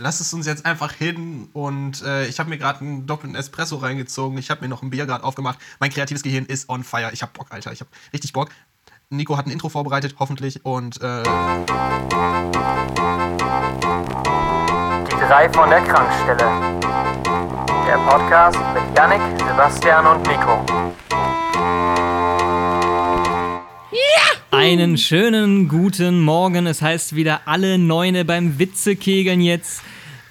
lass es uns jetzt einfach hin. Und äh, ich habe mir gerade einen doppelten Espresso reingezogen. Ich habe mir noch ein Bier gerade aufgemacht. Mein kreatives Gehirn ist on fire. Ich habe Bock, Alter. Ich habe richtig Bock. Nico hat ein Intro vorbereitet, hoffentlich. Und äh Die drei von der Krankstelle. Der Podcast mit Yannick, Sebastian und Nico. Einen schönen guten Morgen. Es heißt wieder alle Neune beim Witzekegeln jetzt.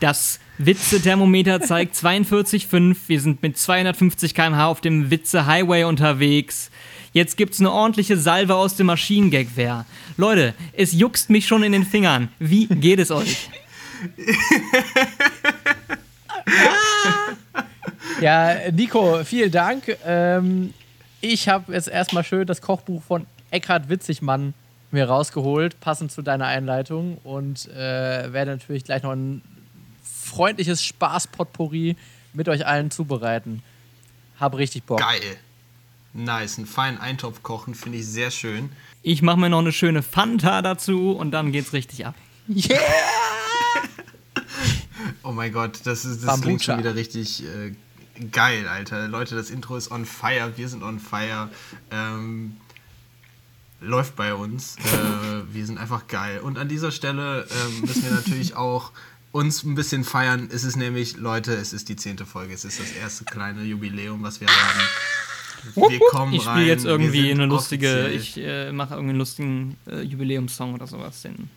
Das Witze-Thermometer zeigt 42,5. Wir sind mit 250 km/h auf dem Witze-Highway unterwegs. Jetzt gibt's eine ordentliche Salve aus dem Maschinengag-Wehr. Leute, es juckst mich schon in den Fingern. Wie geht es euch? Ja, Nico, vielen Dank. Ähm, ich habe jetzt erstmal schön das Kochbuch von Eckhard Witzigmann mir rausgeholt, passend zu deiner Einleitung. Und äh, werde natürlich gleich noch ein freundliches Spaß-Potpourri mit euch allen zubereiten. Hab richtig Bock. geil. Nice. Einen feinen Eintopf kochen finde ich sehr schön. Ich mache mir noch eine schöne Fanta dazu und dann geht's richtig ab. Yeah! Oh mein Gott, das, ist, das Bambucha. klingt schon wieder richtig äh, geil, Alter. Leute, das Intro ist on fire, wir sind on fire. Ähm, läuft bei uns. Äh, wir sind einfach geil. Und an dieser Stelle ähm, müssen wir natürlich auch uns ein bisschen feiern. Es ist nämlich, Leute, es ist die zehnte Folge. Es ist das erste kleine Jubiläum, was wir haben. Wir kommen Ich spiele jetzt irgendwie eine lustige, offiziell- ich äh, mache irgendwie einen lustigen äh, Jubiläumssong oder sowas. Den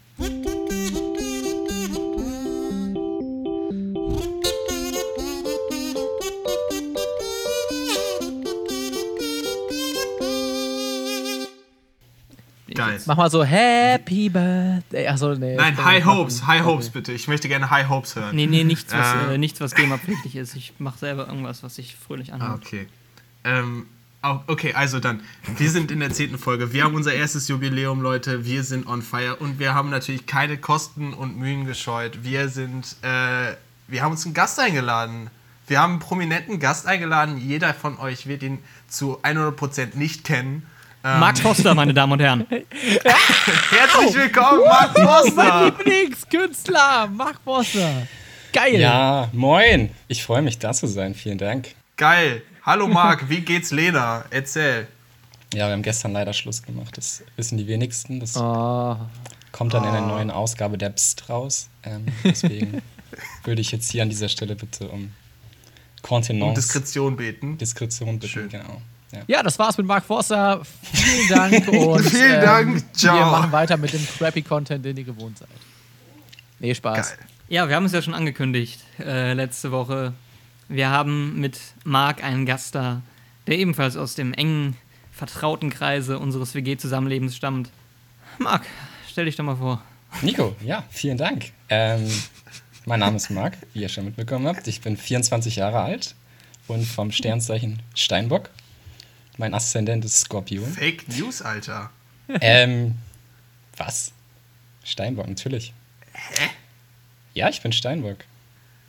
Geil. Mach mal so Happy Birthday. Achso, nee. Nein, ich High. Hopes, High Hopes Okay. bitte. Ich möchte gerne High Hopes hören. Nee, nee, nichts, was, Äh. äh, nichts, was GEMA-pflichtig ist. Ich mache selber irgendwas, was sich fröhlich Ah, anhört. okay. Ähm, okay, also dann. Wir sind in der zehnten Folge. Wir haben unser erstes Jubiläum, Leute. Wir sind on fire und wir haben natürlich keine Kosten und Mühen gescheut. Wir sind, äh, wir haben uns einen Gast eingeladen. Wir haben einen prominenten Gast eingeladen. Jeder von euch wird ihn zu 100% nicht kennen. Ähm, Mark Foster, meine Damen und Herren. herzlich willkommen, Mark Mein Foster! Lieblingskünstler, Mark Boster. Geil. Ja, moin. Ich freue mich, da zu sein. Vielen Dank. Geil. Hallo Marc, wie geht's Lena? Erzähl. Ja, wir haben gestern leider Schluss gemacht. Das wissen die wenigsten. Das Oh, kommt dann in der neuen Ausgabe der Psst raus. Ähm, deswegen würde ich jetzt hier an dieser Stelle bitte um Um Kontenance, Diskretion beten. Diskretion bitten. Schön. Genau. Ja. Ja, das war's mit Mark Forster. Vielen Dank und Vielen Dank. ähm, Ciao. Wir machen weiter mit dem crappy Content, den ihr gewohnt seid. Nee, Spaß. Geil. Ja, wir haben es ja schon angekündigt äh, letzte Woche. Wir haben mit Marc einen Gast da, der ebenfalls aus dem engen, vertrauten Kreise unseres WG-Zusammenlebens stammt. Marc, stell dich doch mal vor. Nico, ja, vielen Dank. Ähm, mein Name ist Marc, wie ihr schon mitbekommen habt. Ich bin 24 Jahre alt und vom Sternzeichen Steinbock. Mein Aszendent ist Skorpion. Fake News, Alter. Ähm, was? Steinbock, natürlich. Hä? Ja, ich bin Steinbock.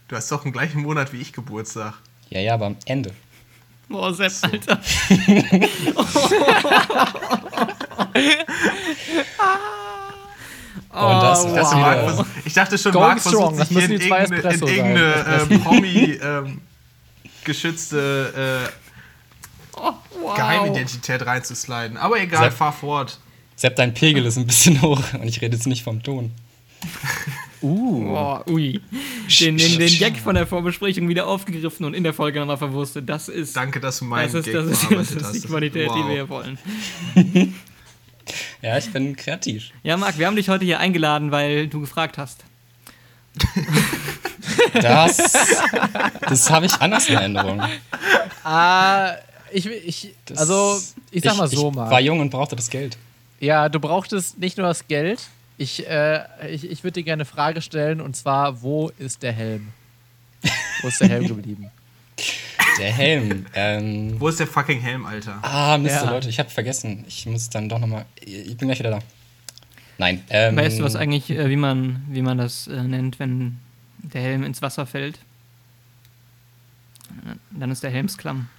Du hast doch im gleichen Monat wie ich Geburtstag. Ja, ja, aber am Ende. Boah, Sepp, Alter. Und das, Oh, Das das Marc, vers- ich dachte schon, Going Marc versucht strong, das sich hier in irgendeine, in irgendeine äh, Promi ähm, geschützte äh, wow. Geheimidentität reinzusliden. Aber egal, Sepp. fahr fort. Sepp, dein Pegel ist ein bisschen hoch und ich rede jetzt nicht vom Ton. Boah, ui. Den, den, den Gag von der Vorbesprechung wieder aufgegriffen und in der Folge nochmal verwurstet. Das ist, Danke, dass du meinen das ist, das ist, das ist die. Qualität, die Wow. wir hier wollen. Ja, ich bin kreativ. Ja, Marc, wir haben dich heute hier eingeladen, weil du gefragt hast. Das, das habe ich anders in Erinnerung. Ah, ich, ich, Das- also, ich sag mal so, ich Marc. war jung und brauchte das Geld. Ja, du brauchtest nicht nur das Geld. Ich, äh, ich, ich würde dir gerne eine Frage stellen und zwar: Wo ist der Helm? Wo ist der Helm geblieben? Der Helm. Ähm, Wo ist der fucking Helm, Alter? ah, Mist, Ja. Leute, ich habe vergessen. Ich muss dann doch nochmal. Ich bin gleich wieder da. Nein. Ähm, Weißt du was eigentlich, äh, wie man, wie man das äh, nennt, wenn der Helm ins Wasser fällt? Dann ist der Helmsklamm.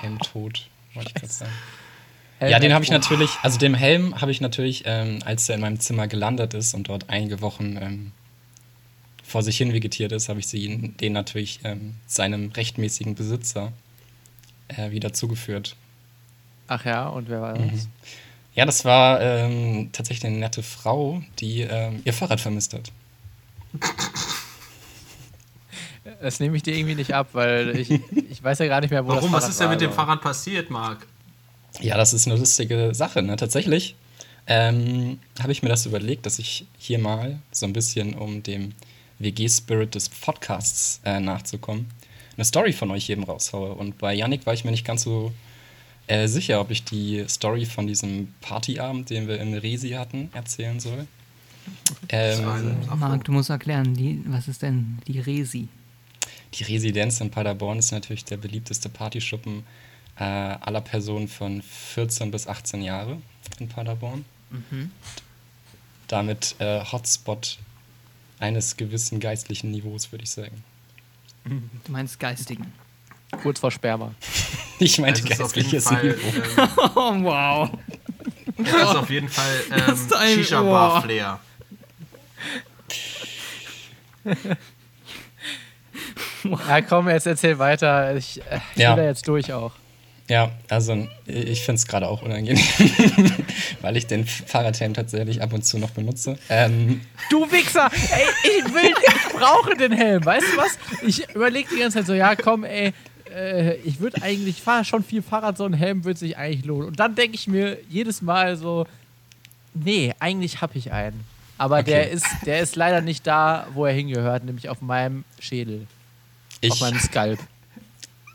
Helm tot, wollte ich gerade sagen. Ja, den habe ich natürlich, also dem Helm habe ich natürlich, ähm, als er in meinem Zimmer gelandet ist und dort einige Wochen ähm, vor sich hin vegetiert ist, habe ich sie, den natürlich ähm, seinem rechtmäßigen Besitzer äh, wieder zugeführt. Ach ja, und wer war das? Mhm. Ja, das war ähm, tatsächlich eine nette Frau, die ähm, ihr Fahrrad vermisst hat. Das nehme ich dir irgendwie nicht ab, weil ich, ich weiß ja gar nicht mehr, wo das Warum? Fahrrad Was ist denn mit dem Fahrrad passiert, Marc? Ja, das ist eine lustige Sache, ne? Tatsächlich ähm, habe ich mir das überlegt, dass ich hier mal so ein bisschen, um dem WG-Spirit des Podcasts äh, nachzukommen, eine Story von euch jedem raushaue. Und bei Yannick war ich mir nicht ganz so äh, sicher, ob ich die Story von diesem Partyabend, den wir in Resi hatten, erzählen soll. Ähm, Marc, du musst erklären, die, was ist denn die Resi? Die Residenz in Paderborn ist natürlich der beliebteste Partyschuppen äh, aller Personen von 14 bis 18 Jahre in Paderborn. Damit äh, Hotspot eines gewissen geistlichen Niveaus, würde ich sagen. Du meinst geistigen. Kurz vor Sperma. Ich meinte jeden geistliches Fall, Niveau. ähm, Oh, wow. es ist auf jeden Fall ähm. Shisha-Bar-Flair. Ja, komm, jetzt erzähl weiter. Ich, äh, ich Ja. will da jetzt durch auch. Ja, also ich finde es gerade auch unangenehm, weil ich den Fahrradhelm tatsächlich ab und zu noch benutze. Ähm, Du Wichser! Ey, ich will, ich brauche den Helm. Weißt du was? Ich überlege die ganze Zeit so, ja, komm, ey, äh, ich würde eigentlich, ich fahre schon viel Fahrrad, so ein Helm würde sich eigentlich lohnen. Und dann denke ich mir jedes Mal so, nee, eigentlich habe ich einen. Aber Okay. der, ist, der ist leider nicht da, wo er hingehört, nämlich auf meinem Schädel, ich, auf meinem Skalp.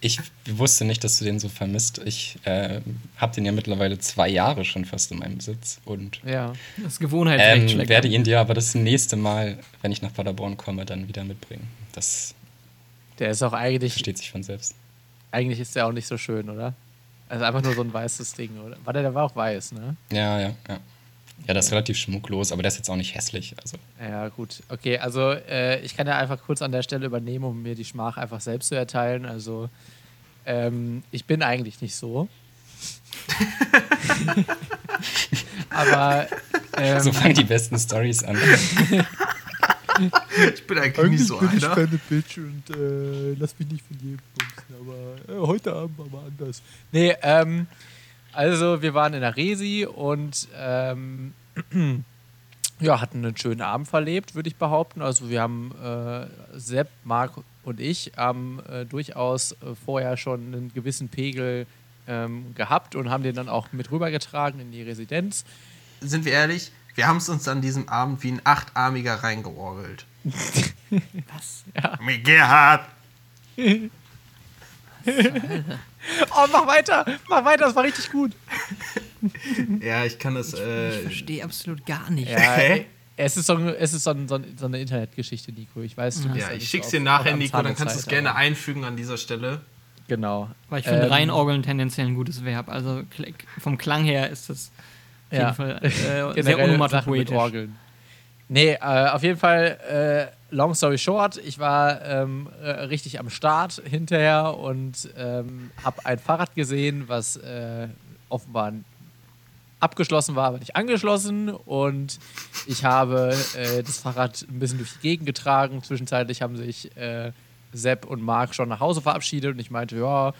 ich wusste nicht, dass du den so vermisst. Ich äh, habe den ja mittlerweile zwei Jahre schon fast in meinem Besitz und Ja. Das Gewohnheitsrecht ähm, schlägt werde an. ihn dir aber das nächste Mal, wenn ich nach Paderborn komme, dann wieder mitbringen. Das Der ist auch eigentlich, versteht sich von selbst. eigentlich ist der auch nicht so schön, oder? Also einfach nur so ein weißes Ding, oder? War der, der war auch weiß, ne? Ja, ja, ja. Ja, das ist relativ schmucklos, aber der ist jetzt auch nicht hässlich. Also, Ja, gut. Okay, also äh, ich kann ja einfach kurz an der Stelle übernehmen, um mir die Schmach einfach selbst zu erteilen. Also ähm, ich bin eigentlich nicht so. Aber ähm, so fangen die besten Stories an. Ich bin eigentlich nicht so einer. keine Bitch und äh, lass mich nicht von jedem bumsen, aber äh, heute Abend war mal anders. Nee, ähm, also wir waren in der Resi und ähm, ja, hatten einen schönen Abend verlebt, würde ich behaupten. Also wir haben äh, Sepp, Marc und ich haben äh, durchaus vorher schon einen gewissen Pegel ähm, gehabt und haben den dann auch mit rübergetragen in die Residenz. Sind wir ehrlich? Wir haben es uns an diesem Abend wie ein Achtarmiger reingeorgelt. Was? Mit Gerhard! Oh, mach weiter! Mach weiter, das war richtig gut! Ja, ich kann das. Ich Äh, verstehe absolut gar nicht. Ja, es ist, so, es ist so, so, so eine Internetgeschichte, Nico. Ich weiß, du bist ja, nicht ich schick's dir nachher, Nico, dann kannst du es gerne aber- einfügen an dieser Stelle. Genau. Weil ich finde Ähm, reinorgeln tendenziell ein gutes Verb. Also vom Klang her ist das auf jeden Ja. Fall äh, sehr onomatopoetisch. Orgeln. Nee, äh, auf jeden Fall, äh, long story short, ich war ähm, äh, richtig am Start hinterher und ähm, habe ein Fahrrad gesehen, was äh, offenbar abgeschlossen war, aber nicht angeschlossen. Und ich habe äh, das Fahrrad ein bisschen durch die Gegend getragen. Zwischenzeitlich haben sich äh, Sepp und Marc schon nach Hause verabschiedet und ich meinte, ja,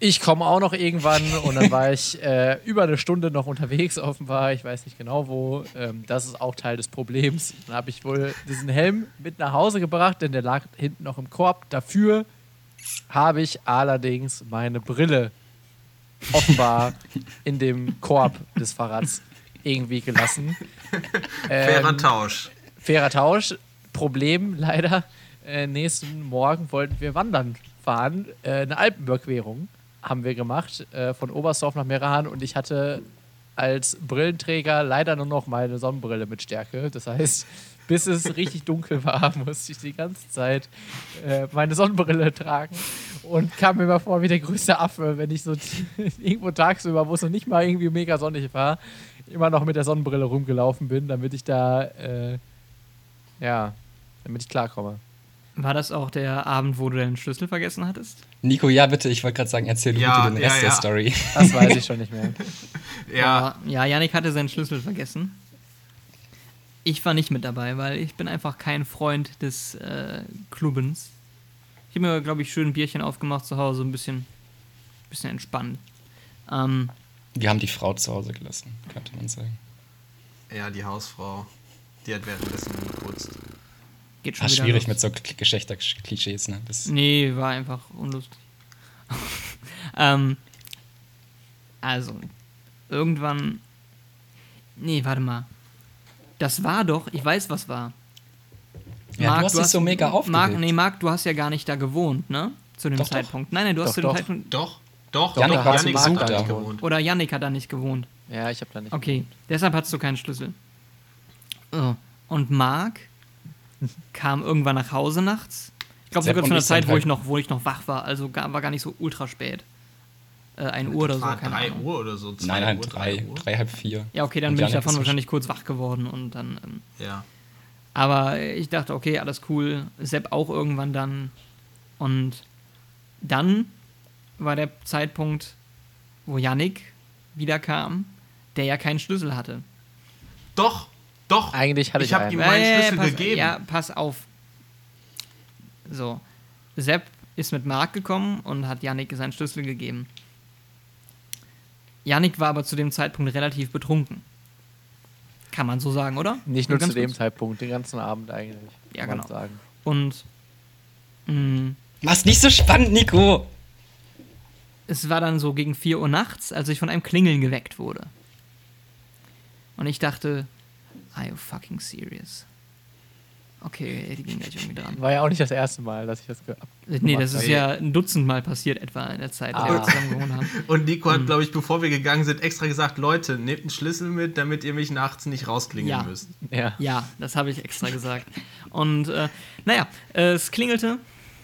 ich komme auch noch irgendwann und dann war ich äh, über eine Stunde noch unterwegs offenbar, ich weiß nicht genau wo. Ähm, das ist auch Teil des Problems. Dann habe ich wohl diesen Helm mit nach Hause gebracht, denn der lag hinten noch im Korb. Dafür habe ich allerdings meine Brille offenbar in dem Korb des Fahrrads irgendwie gelassen. Fairer Ähm, Tausch. fairer Tausch. Problem leider. Äh, nächsten Morgen wollten wir wandern fahren. Äh, eine Alpenüberquerung haben wir gemacht. Äh, von Oberstdorf nach Meran. Und ich hatte als Brillenträger leider nur noch meine Sonnenbrille mit Stärke. Das heißt, bis es richtig dunkel war, musste ich die ganze Zeit äh, meine Sonnenbrille tragen und kam mir immer vor wie der größte Affe, wenn ich so irgendwo tagsüber, wo es noch nicht mal irgendwie mega sonnig war, immer noch mit der Sonnenbrille rumgelaufen bin, damit ich da, äh, ja, damit ich klarkomme. War das auch der Abend, wo du deinen Schlüssel vergessen hattest? Nico, ja, bitte, ich wollte gerade sagen, erzähl du Ja, bitte den ja, Rest der ja. Story. Das weiß ich schon nicht mehr. Ja, Oh, ja, Yannick hatte seinen Schlüssel vergessen. Ich war nicht mit dabei, weil ich bin einfach kein Freund des äh, Klubbens. Ich habe mir, glaube ich, schön ein Bierchen aufgemacht zu Hause, ein bisschen, bisschen entspannt. Ähm, Wir haben die Frau zu Hause gelassen, könnte man sagen. ja, die Hausfrau. Die hat währenddessen geputzt. Geht schon wieder schwierig los. mit so Geschlechterklischees, ne? Das, Nee, war einfach unlustig. ähm, also, irgendwann. Nee, warte mal. Das war doch, ich weiß, was war. Ja, du hast dich so mega aufgeregt. Marc, nee, Marc, du hast ja gar nicht da gewohnt, ne? Zu dem Doch, doch. Zeitpunkt. Nein, nein, du hast Doch, zu dem doch. Zeitpunkt. Doch, doch, Janik doch, Janik hat da nicht da. gewohnt. Oder Yannick hat da nicht gewohnt. Ja, ich habe da nicht. Okay, deshalb hattest du keinen Schlüssel. Oh. Und Marc kam irgendwann nach Hause nachts. Ich glaube sogar zu einer Zeit, wo ich noch, wo ich noch wach war. Also gar, war gar nicht so ultra spät. Äh, 1 Uhr oder so, War keine drei Ahnung. Uhr oder so. zwei nein, nein, Uhr, drei, Uhr. drei, halb vier. Ja, okay, dann Und bin ich davon wahrscheinlich kurz wach geworden und dann. Ähm, Ja. aber ich dachte, okay, alles cool. Sepp auch irgendwann dann. Und dann war der Zeitpunkt, wo Yannick wieder kam, der ja keinen Schlüssel hatte. Doch, doch. Eigentlich hatte ich Ich habe ihm meinen Äh, Schlüssel pass, gegeben. Ja, pass auf. So. Sepp ist mit Marc gekommen und hat Yannick seinen Schlüssel gegeben. Yannick war aber zu dem Zeitpunkt relativ betrunken. Kann man so sagen, oder? Nicht nur zu dem kurz. Zeitpunkt, den ganzen Abend eigentlich. Ja, kann man genau. Sagen. Und mh, Mach's nicht so spannend, Nico! es war dann so gegen 4 Uhr nachts, als ich von einem Klingeln geweckt wurde. Und ich dachte, are you fucking serious? Okay, die ging gleich irgendwie dran. War ja auch nicht das erste Mal, dass ich das ge Nee, das ist ja ein Dutzend Mal passiert etwa in der Zeit, in der wir Ah. zusammen gewohnt haben. Und Nico Hm. hat, glaube ich, bevor wir gegangen sind, extra gesagt, Leute, nehmt einen Schlüssel mit, damit ihr mich nachts nicht rausklingeln Ja. müsst. Ja. Ja, das habe ich extra gesagt. Und äh, naja, äh, es klingelte.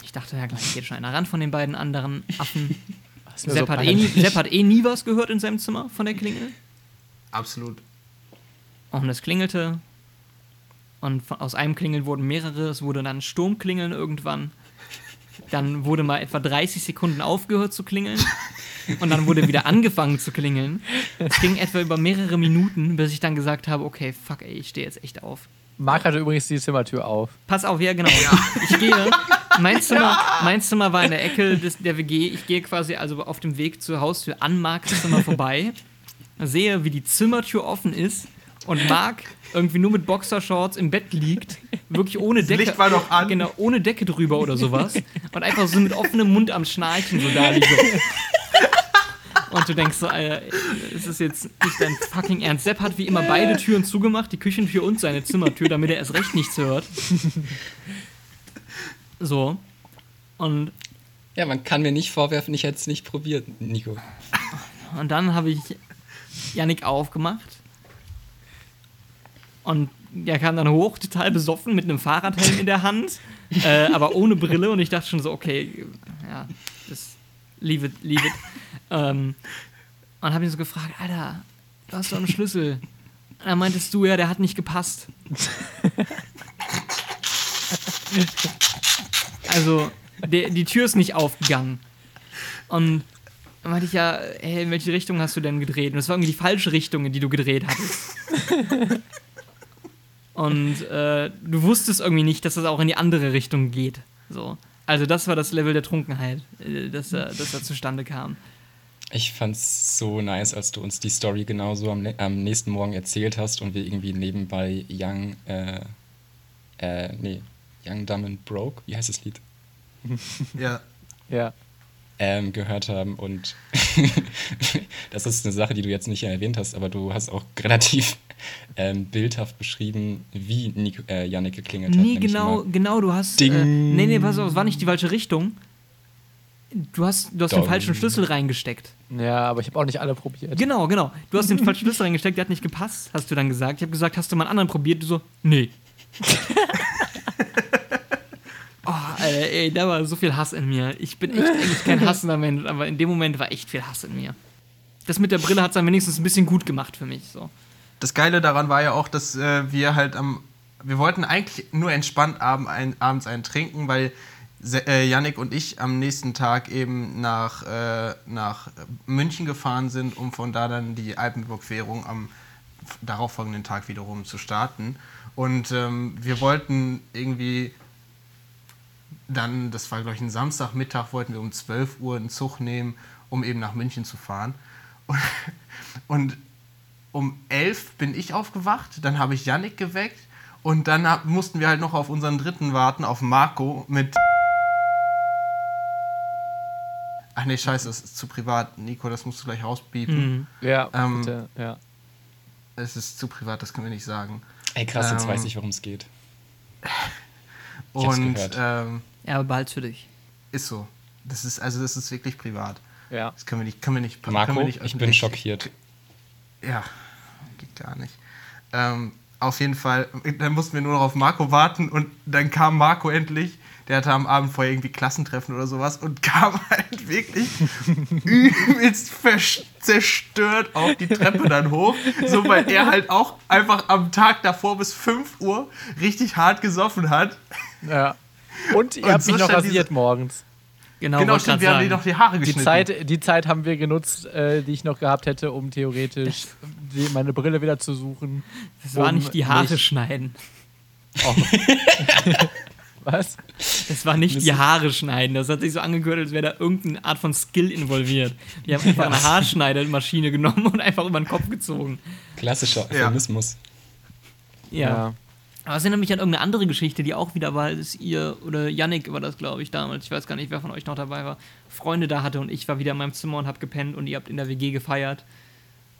Ich dachte, ja gleich geht schon einer ran von den beiden anderen Affen. Sepp, so hat eh nie. Sepp hat eh nie was gehört in seinem Zimmer von der Klingel. Absolut. Und es klingelte. Und aus einem Klingeln wurden mehrere. Es wurde dann Sturmklingeln irgendwann. Dann wurde mal etwa 30 Sekunden aufgehört zu klingeln. Und dann wurde wieder angefangen zu klingeln. Es ging etwa über mehrere Minuten, bis ich dann gesagt habe, okay, fuck ey, ich stehe jetzt echt auf. Marc hatte übrigens die Zimmertür auf. Pass auf, ja, genau. Ich gehe. Mein Zimmer, mein Zimmer war in der Ecke des, der WG. Ich gehe quasi also auf dem Weg zur Haustür an Marks Zimmer vorbei. Sehe, wie die Zimmertür offen ist und Marc irgendwie nur mit Boxershorts im Bett liegt. Wirklich ohne Decke. Licht war doch an. Genau, ohne Decke drüber oder sowas. Und einfach so mit offenem Mund am Schnarchen so da liegt. So. Und du denkst so, Alter, es ist jetzt nicht dein fucking Ernst. Sepp hat wie immer beide Türen zugemacht, die Küchentür und seine Zimmertür, damit er erst recht nichts hört. So. Und, Ja, man kann mir nicht vorwerfen, ich hätte es nicht probiert, Nico. und dann habe ich Yannick aufgemacht. Und der kam dann hoch, total besoffen, mit einem Fahrradhelm in der Hand, äh, aber ohne Brille. Und ich dachte schon so, okay, ja, das, leave it, leave it. Ähm, und habe ihn so gefragt, Alter, du hast doch einen Schlüssel. Und dann meintest du, ja, der hat nicht gepasst. also, der, die Tür ist nicht aufgegangen. Und dann meinte ich ja, hey, in welche Richtung hast du denn gedreht? Und es war irgendwie die falsche Richtung, in die du gedreht hattest. Und äh, du wusstest irgendwie nicht, dass es auch in die andere Richtung geht. So. Also das war das Level der Trunkenheit, äh, das, da- das da zustande kam. Ich fand's so nice, als du uns die Story genauso am, am nächsten Morgen erzählt hast und wir irgendwie nebenbei Young, äh, äh, nee, Young, Dumb and Broke, wie heißt das Lied? Ja. Ja. Ähm, gehört haben. Und das ist eine Sache, die du jetzt nicht erwähnt hast, aber du hast auch relativ ähm, bildhaft beschrieben, wie Nico, äh, Yannick geklingelt hat. Nee, genau, genau, du hast. Ding. Äh, nee, nee, pass auf, es war nicht die falsche Richtung. Du hast, du hast den falschen Schlüssel reingesteckt. Ja, aber ich habe auch nicht alle probiert. Genau, genau. Du hast den falschen Schlüssel reingesteckt, der hat nicht gepasst, hast du dann gesagt. Ich habe gesagt, hast du mal einen anderen probiert? Du so, nee. Oh, ey, da war so viel Hass in mir. Ich bin echt eigentlich kein hassender Mensch, aber in dem Moment war echt viel Hass in mir. Das mit der Brille hat es dann wenigstens ein bisschen gut gemacht für mich. So. Das Geile daran war ja auch, dass äh, wir halt am wir wollten eigentlich nur entspannt abend ein, abends einen trinken, weil äh, und ich am nächsten Tag eben nach, äh, nach München gefahren sind, um von da dann die Alpenüberquerung am darauffolgenden Tag wiederum zu starten. Und ähm, wir wollten irgendwie dann, das war glaube ich ein Samstagmittag, wollten wir um 12 Uhr einen Zug nehmen, um eben nach München zu fahren. Und, und um 11 bin ich aufgewacht, dann habe ich Yannick geweckt und dann hab, mussten wir halt noch auf unseren dritten warten, auf Marco mit. Ach nee, scheiße, das ist zu privat. Nico, das musst du gleich rauspiepen. Ja, Ähm, bitte, ja. Es ist zu privat, das können wir nicht sagen. Ey, krass, jetzt Ähm, weiß ich, worum es geht. Ich hab's Und gehört. ähm, Ja, aber behalt's für dich. ist so. Das ist, also das ist wirklich privat. ja. Das können wir nicht, können wir nicht, können Marco, wir nicht ich bin schockiert. Ja, geht gar nicht. Ähm, auf jeden Fall, dann mussten wir nur noch auf Marco warten und dann kam Marco endlich. Der hatte am Abend vorher irgendwie Klassentreffen oder sowas und kam halt wirklich übelst zerstört auf die Treppe dann hoch. So, weil er halt auch einfach am Tag davor bis 5 Uhr richtig hart gesoffen hat. ja. Und ihr Und habt so mich noch rasiert morgens. Genau, genau, stimmt, wir haben dir sagen. noch die Haare Die geschnitten. Zeit, die Zeit haben wir genutzt, äh, die ich noch gehabt hätte, um theoretisch die, meine Brille wieder zu suchen. Das war um nicht die Haare mich- schneiden. Was? Das war nicht die Haare schneiden. Das hat sich so angehört, als wäre da irgendeine Art von Skill involviert. Die haben einfach eine Haarschneidemaschine genommen und einfach über den Kopf gezogen. Klassischer Ja. Euphemismus. Ja. Aber es erinnert mich an irgendeine andere Geschichte, die auch wieder war, als ihr, oder Yannick war das, glaube ich, damals, ich weiß gar nicht, wer von euch noch dabei war, Freunde da hatte und ich war wieder in meinem Zimmer und hab gepennt und ihr habt in der WG gefeiert.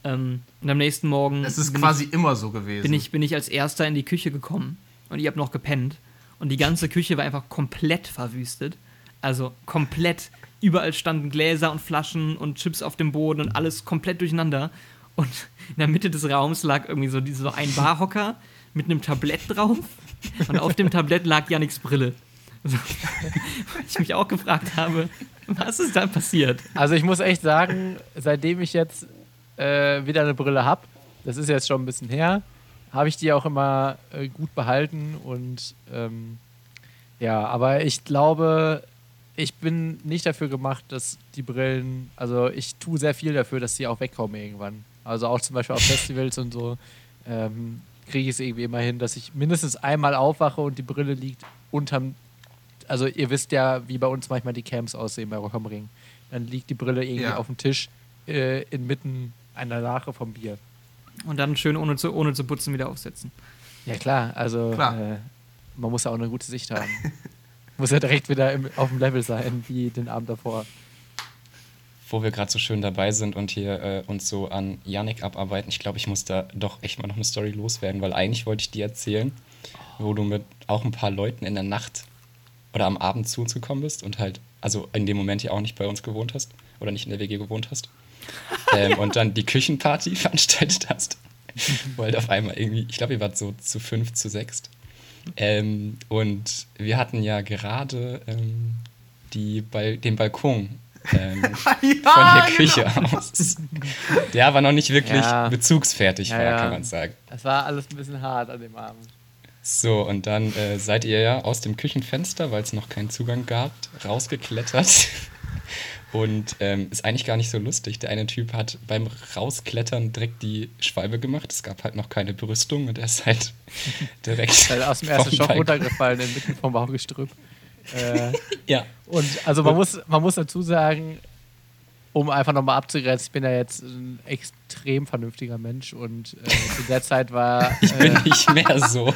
Ähm, und am nächsten Morgen Es ist quasi immer so gewesen. ich, bin, ich, bin ich als erster in die Küche gekommen und ihr habt noch gepennt. Und die ganze Küche war einfach komplett verwüstet. Also komplett. Überall standen Gläser und Flaschen und Chips auf dem Boden und alles komplett durcheinander. Und in der Mitte des Raums lag irgendwie so, so ein Barhocker mit einem Tablett drauf. Und auf dem Tablett lag Yannicks Brille. Also, ich mich auch gefragt habe, was ist da passiert? Also ich muss echt sagen, seitdem ich jetzt äh, wieder eine Brille habe, das ist jetzt schon ein bisschen her, habe ich die auch immer äh, gut behalten und ähm, ja, aber ich glaube, ich bin nicht dafür gemacht, dass die Brillen, also ich tue sehr viel dafür, dass sie auch wegkommen irgendwann. Also auch zum Beispiel auf Festivals und so ähm, kriege ich es irgendwie immer hin, dass ich mindestens einmal aufwache und die Brille liegt unterm also ihr wisst ja, wie bei uns manchmal die Camps aussehen bei Rock am Ring. Dann liegt die Brille irgendwie Ja. auf dem Tisch äh, inmitten einer Lache vom Bier. Und dann schön ohne zu, ohne zu putzen wieder aufsetzen. Ja klar, also Klar. Äh, man muss ja auch eine gute Sicht haben. muss ja direkt wieder im, auf dem Level sein, wie den Abend davor. Wo wir gerade so schön dabei sind und hier äh, uns so an Yannick abarbeiten, ich glaube, ich muss da doch echt mal noch eine Story loswerden, weil eigentlich wollte ich dir erzählen, wo du mit auch ein paar Leuten in der Nacht oder am Abend zu uns gekommen bist und halt, also in dem Moment ja auch nicht bei uns gewohnt hast oder nicht in der WG gewohnt hast. ähm, und dann die Küchenparty veranstaltet hast. Halt auf einmal irgendwie, ich glaube, ihr wart so zu fünf, zu sechst. Ähm, und wir hatten ja gerade ähm, die Bal den Balkon ähm, von der Küche aus. Der aber noch nicht wirklich Ja. bezugsfertig Ja, war, ja. kann man sagen. Das war alles ein bisschen hart an dem Abend. So, und dann äh, seid ihr ja aus dem Küchenfenster, weil es noch keinen Zugang gab, rausgeklettert. Und ähm, ist eigentlich gar nicht so lustig. Der eine Typ hat beim Rausklettern direkt die Schwalbe gemacht. Es gab halt noch keine Brüstung und er ist halt direkt. Weil aus dem ersten Balkon- runtergefallen, inmitten vom Baugestrüpp. Äh, Ja. Und also man muss, man muss dazu sagen, um einfach nochmal abzugrenzen, ich bin ja jetzt ein extrem vernünftiger Mensch und äh, zu der Zeit war Ich bin äh, nicht mehr so.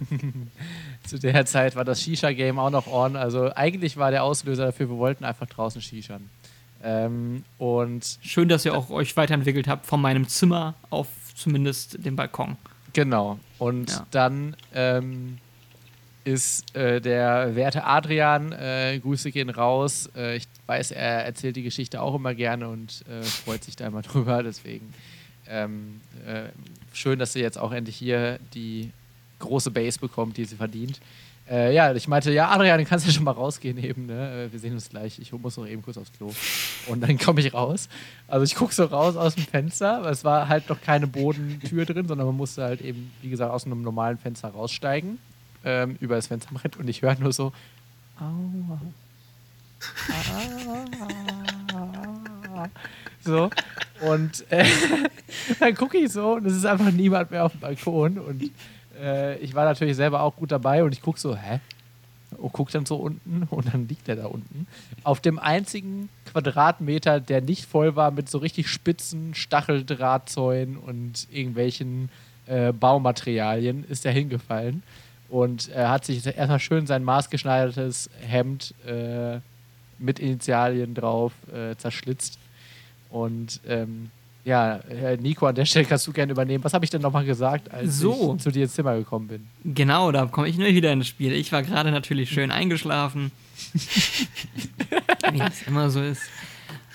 zu der Zeit war das Shisha-Game auch noch on. Also eigentlich war der Auslöser dafür, wir wollten einfach draußen Shishern. Ähm, und Schön, dass ihr auch euch weiterentwickelt habt von meinem Zimmer auf zumindest den Balkon. Genau. Und Ja. dann ähm, ist äh, der werte Adrian, äh, Grüße gehen raus. Äh, ich weiß, er erzählt die Geschichte auch immer gerne und äh, freut sich da immer drüber. Deswegen ähm, äh, schön, dass du jetzt auch endlich hier die große Base bekommt, die sie verdient. Äh, ja, ich meinte, ja, Adrian, du kannst ja schon mal rausgehen eben, ne? Wir sehen uns gleich. Ich muss noch eben kurz aufs Klo. Und dann komme ich raus. Also ich gucke so raus aus dem Fenster. Es war halt noch keine Bodentür drin, sondern man musste halt eben, wie gesagt, aus einem normalen Fenster raussteigen. Ähm, über das Fensterbrett. Und ich höre nur so, aua. So. Und äh, dann gucke ich so und es ist einfach niemand mehr auf dem Balkon. Und äh, ich war natürlich selber auch gut dabei und ich gucke so, hä? Und guck dann so unten und dann liegt er da unten. Auf dem einzigen Quadratmeter, der nicht voll war mit so richtig spitzen Stacheldrahtzäunen und irgendwelchen äh, Baumaterialien, ist er hingefallen. Und er hat sich erstmal schön sein maßgeschneidertes Hemd äh, mit Initialien drauf äh, zerschlitzt. Und ähm, ja, Herr Nico, an der Stelle kannst du gerne übernehmen. Was habe ich denn nochmal gesagt, als So. ich zu dir ins Zimmer gekommen bin? Genau, da komme ich nur wieder ins Spiel. Ich war gerade natürlich schön eingeschlafen. Wie das immer so ist.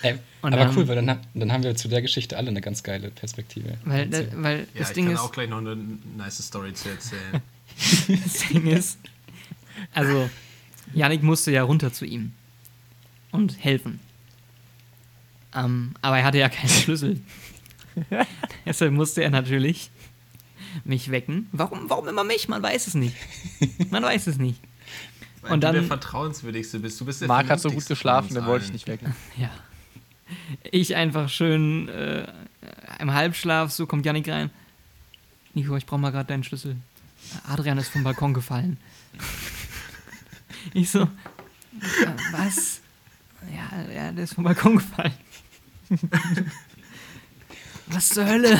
Ey, aber dann- cool, weil dann, dann haben wir zu der Geschichte alle eine ganz geile Perspektive. Weil, da, weil Ja, das ich Ding kann ist. auch gleich noch eine nice Story zu erzählen. Das Ding ist, also, Yannick musste ja runter zu ihm und helfen. Ähm, aber er hatte ja keinen Schlüssel. Deshalb musste er natürlich mich wecken. Warum, warum immer mich? Man weiß es nicht. Man weiß es nicht. Weil Und du der dann- vertrauenswürdigste bist. Du bist der Marc hat so gut geschlafen, den wollte ich nicht wecken. Ja. Ich einfach schön äh, im Halbschlaf, so kommt Yannick rein. Nico, ich brauch mal gerade deinen Schlüssel. Adrian ist vom Balkon gefallen. Ich so, äh, was? Ja, ja, der ist vom Balkon gefallen. Was zur Hölle?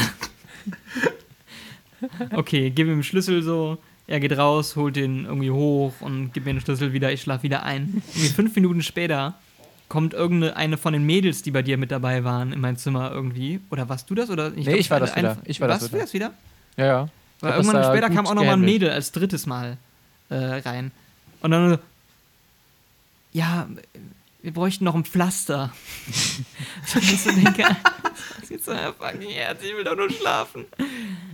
Okay, gib ihm den Schlüssel so. Er geht raus, holt den irgendwie hoch und gibt mir den Schlüssel wieder. Ich schlaf wieder ein. Irgendwie fünf Minuten später kommt irgendeine eine von den Mädels, die bei dir mit dabei waren, in mein Zimmer irgendwie. Oder warst du das? Oder Nee, glaub, ich war das wieder. Ich war das warst du wieder. das wieder? Ja, ja. Weil das irgendwann später kam auch noch mal ein. Mädel als drittes Mal äh, rein. Und dann so, ja, wir bräuchten noch ein Pflaster. so, ich so denke, was jetzt fucking Herz, ich will doch nur schlafen.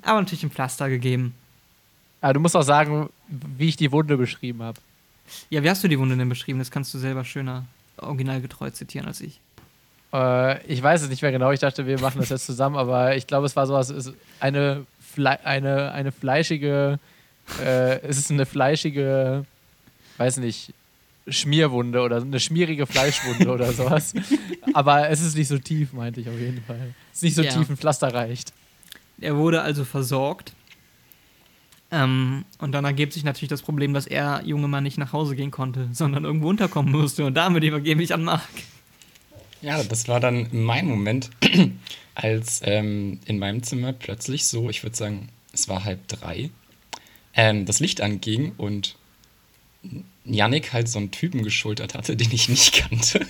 Aber natürlich ein Pflaster gegeben. Aber du musst auch sagen, wie ich die Wunde beschrieben habe. Ja, wie hast du die Wunde denn beschrieben? Das kannst du selber schöner originalgetreu zitieren als ich. Äh, ich weiß es nicht mehr genau. Ich dachte, wir machen das jetzt zusammen, aber ich glaube, es war sowas, eine, Fle eine, eine fleischige, äh, es ist eine fleischige, weiß nicht, Schmierwunde oder eine schmierige Fleischwunde oder sowas. Aber es ist nicht so tief, meinte ich auf jeden Fall. Es ist nicht so Ja. tief, ein Pflaster reicht. Er wurde also versorgt. Ähm, und dann ergibt sich natürlich das Problem, dass er, junge Mann, nicht nach Hause gehen konnte, sondern irgendwo unterkommen musste. Und damit übergebe ich an Marc. Ja, das war dann mein Moment, als ähm, in meinem Zimmer plötzlich so, ich würde sagen, es war halb drei, ähm, das Licht anging und Yannick halt so einen Typen geschultert hatte, den ich nicht kannte.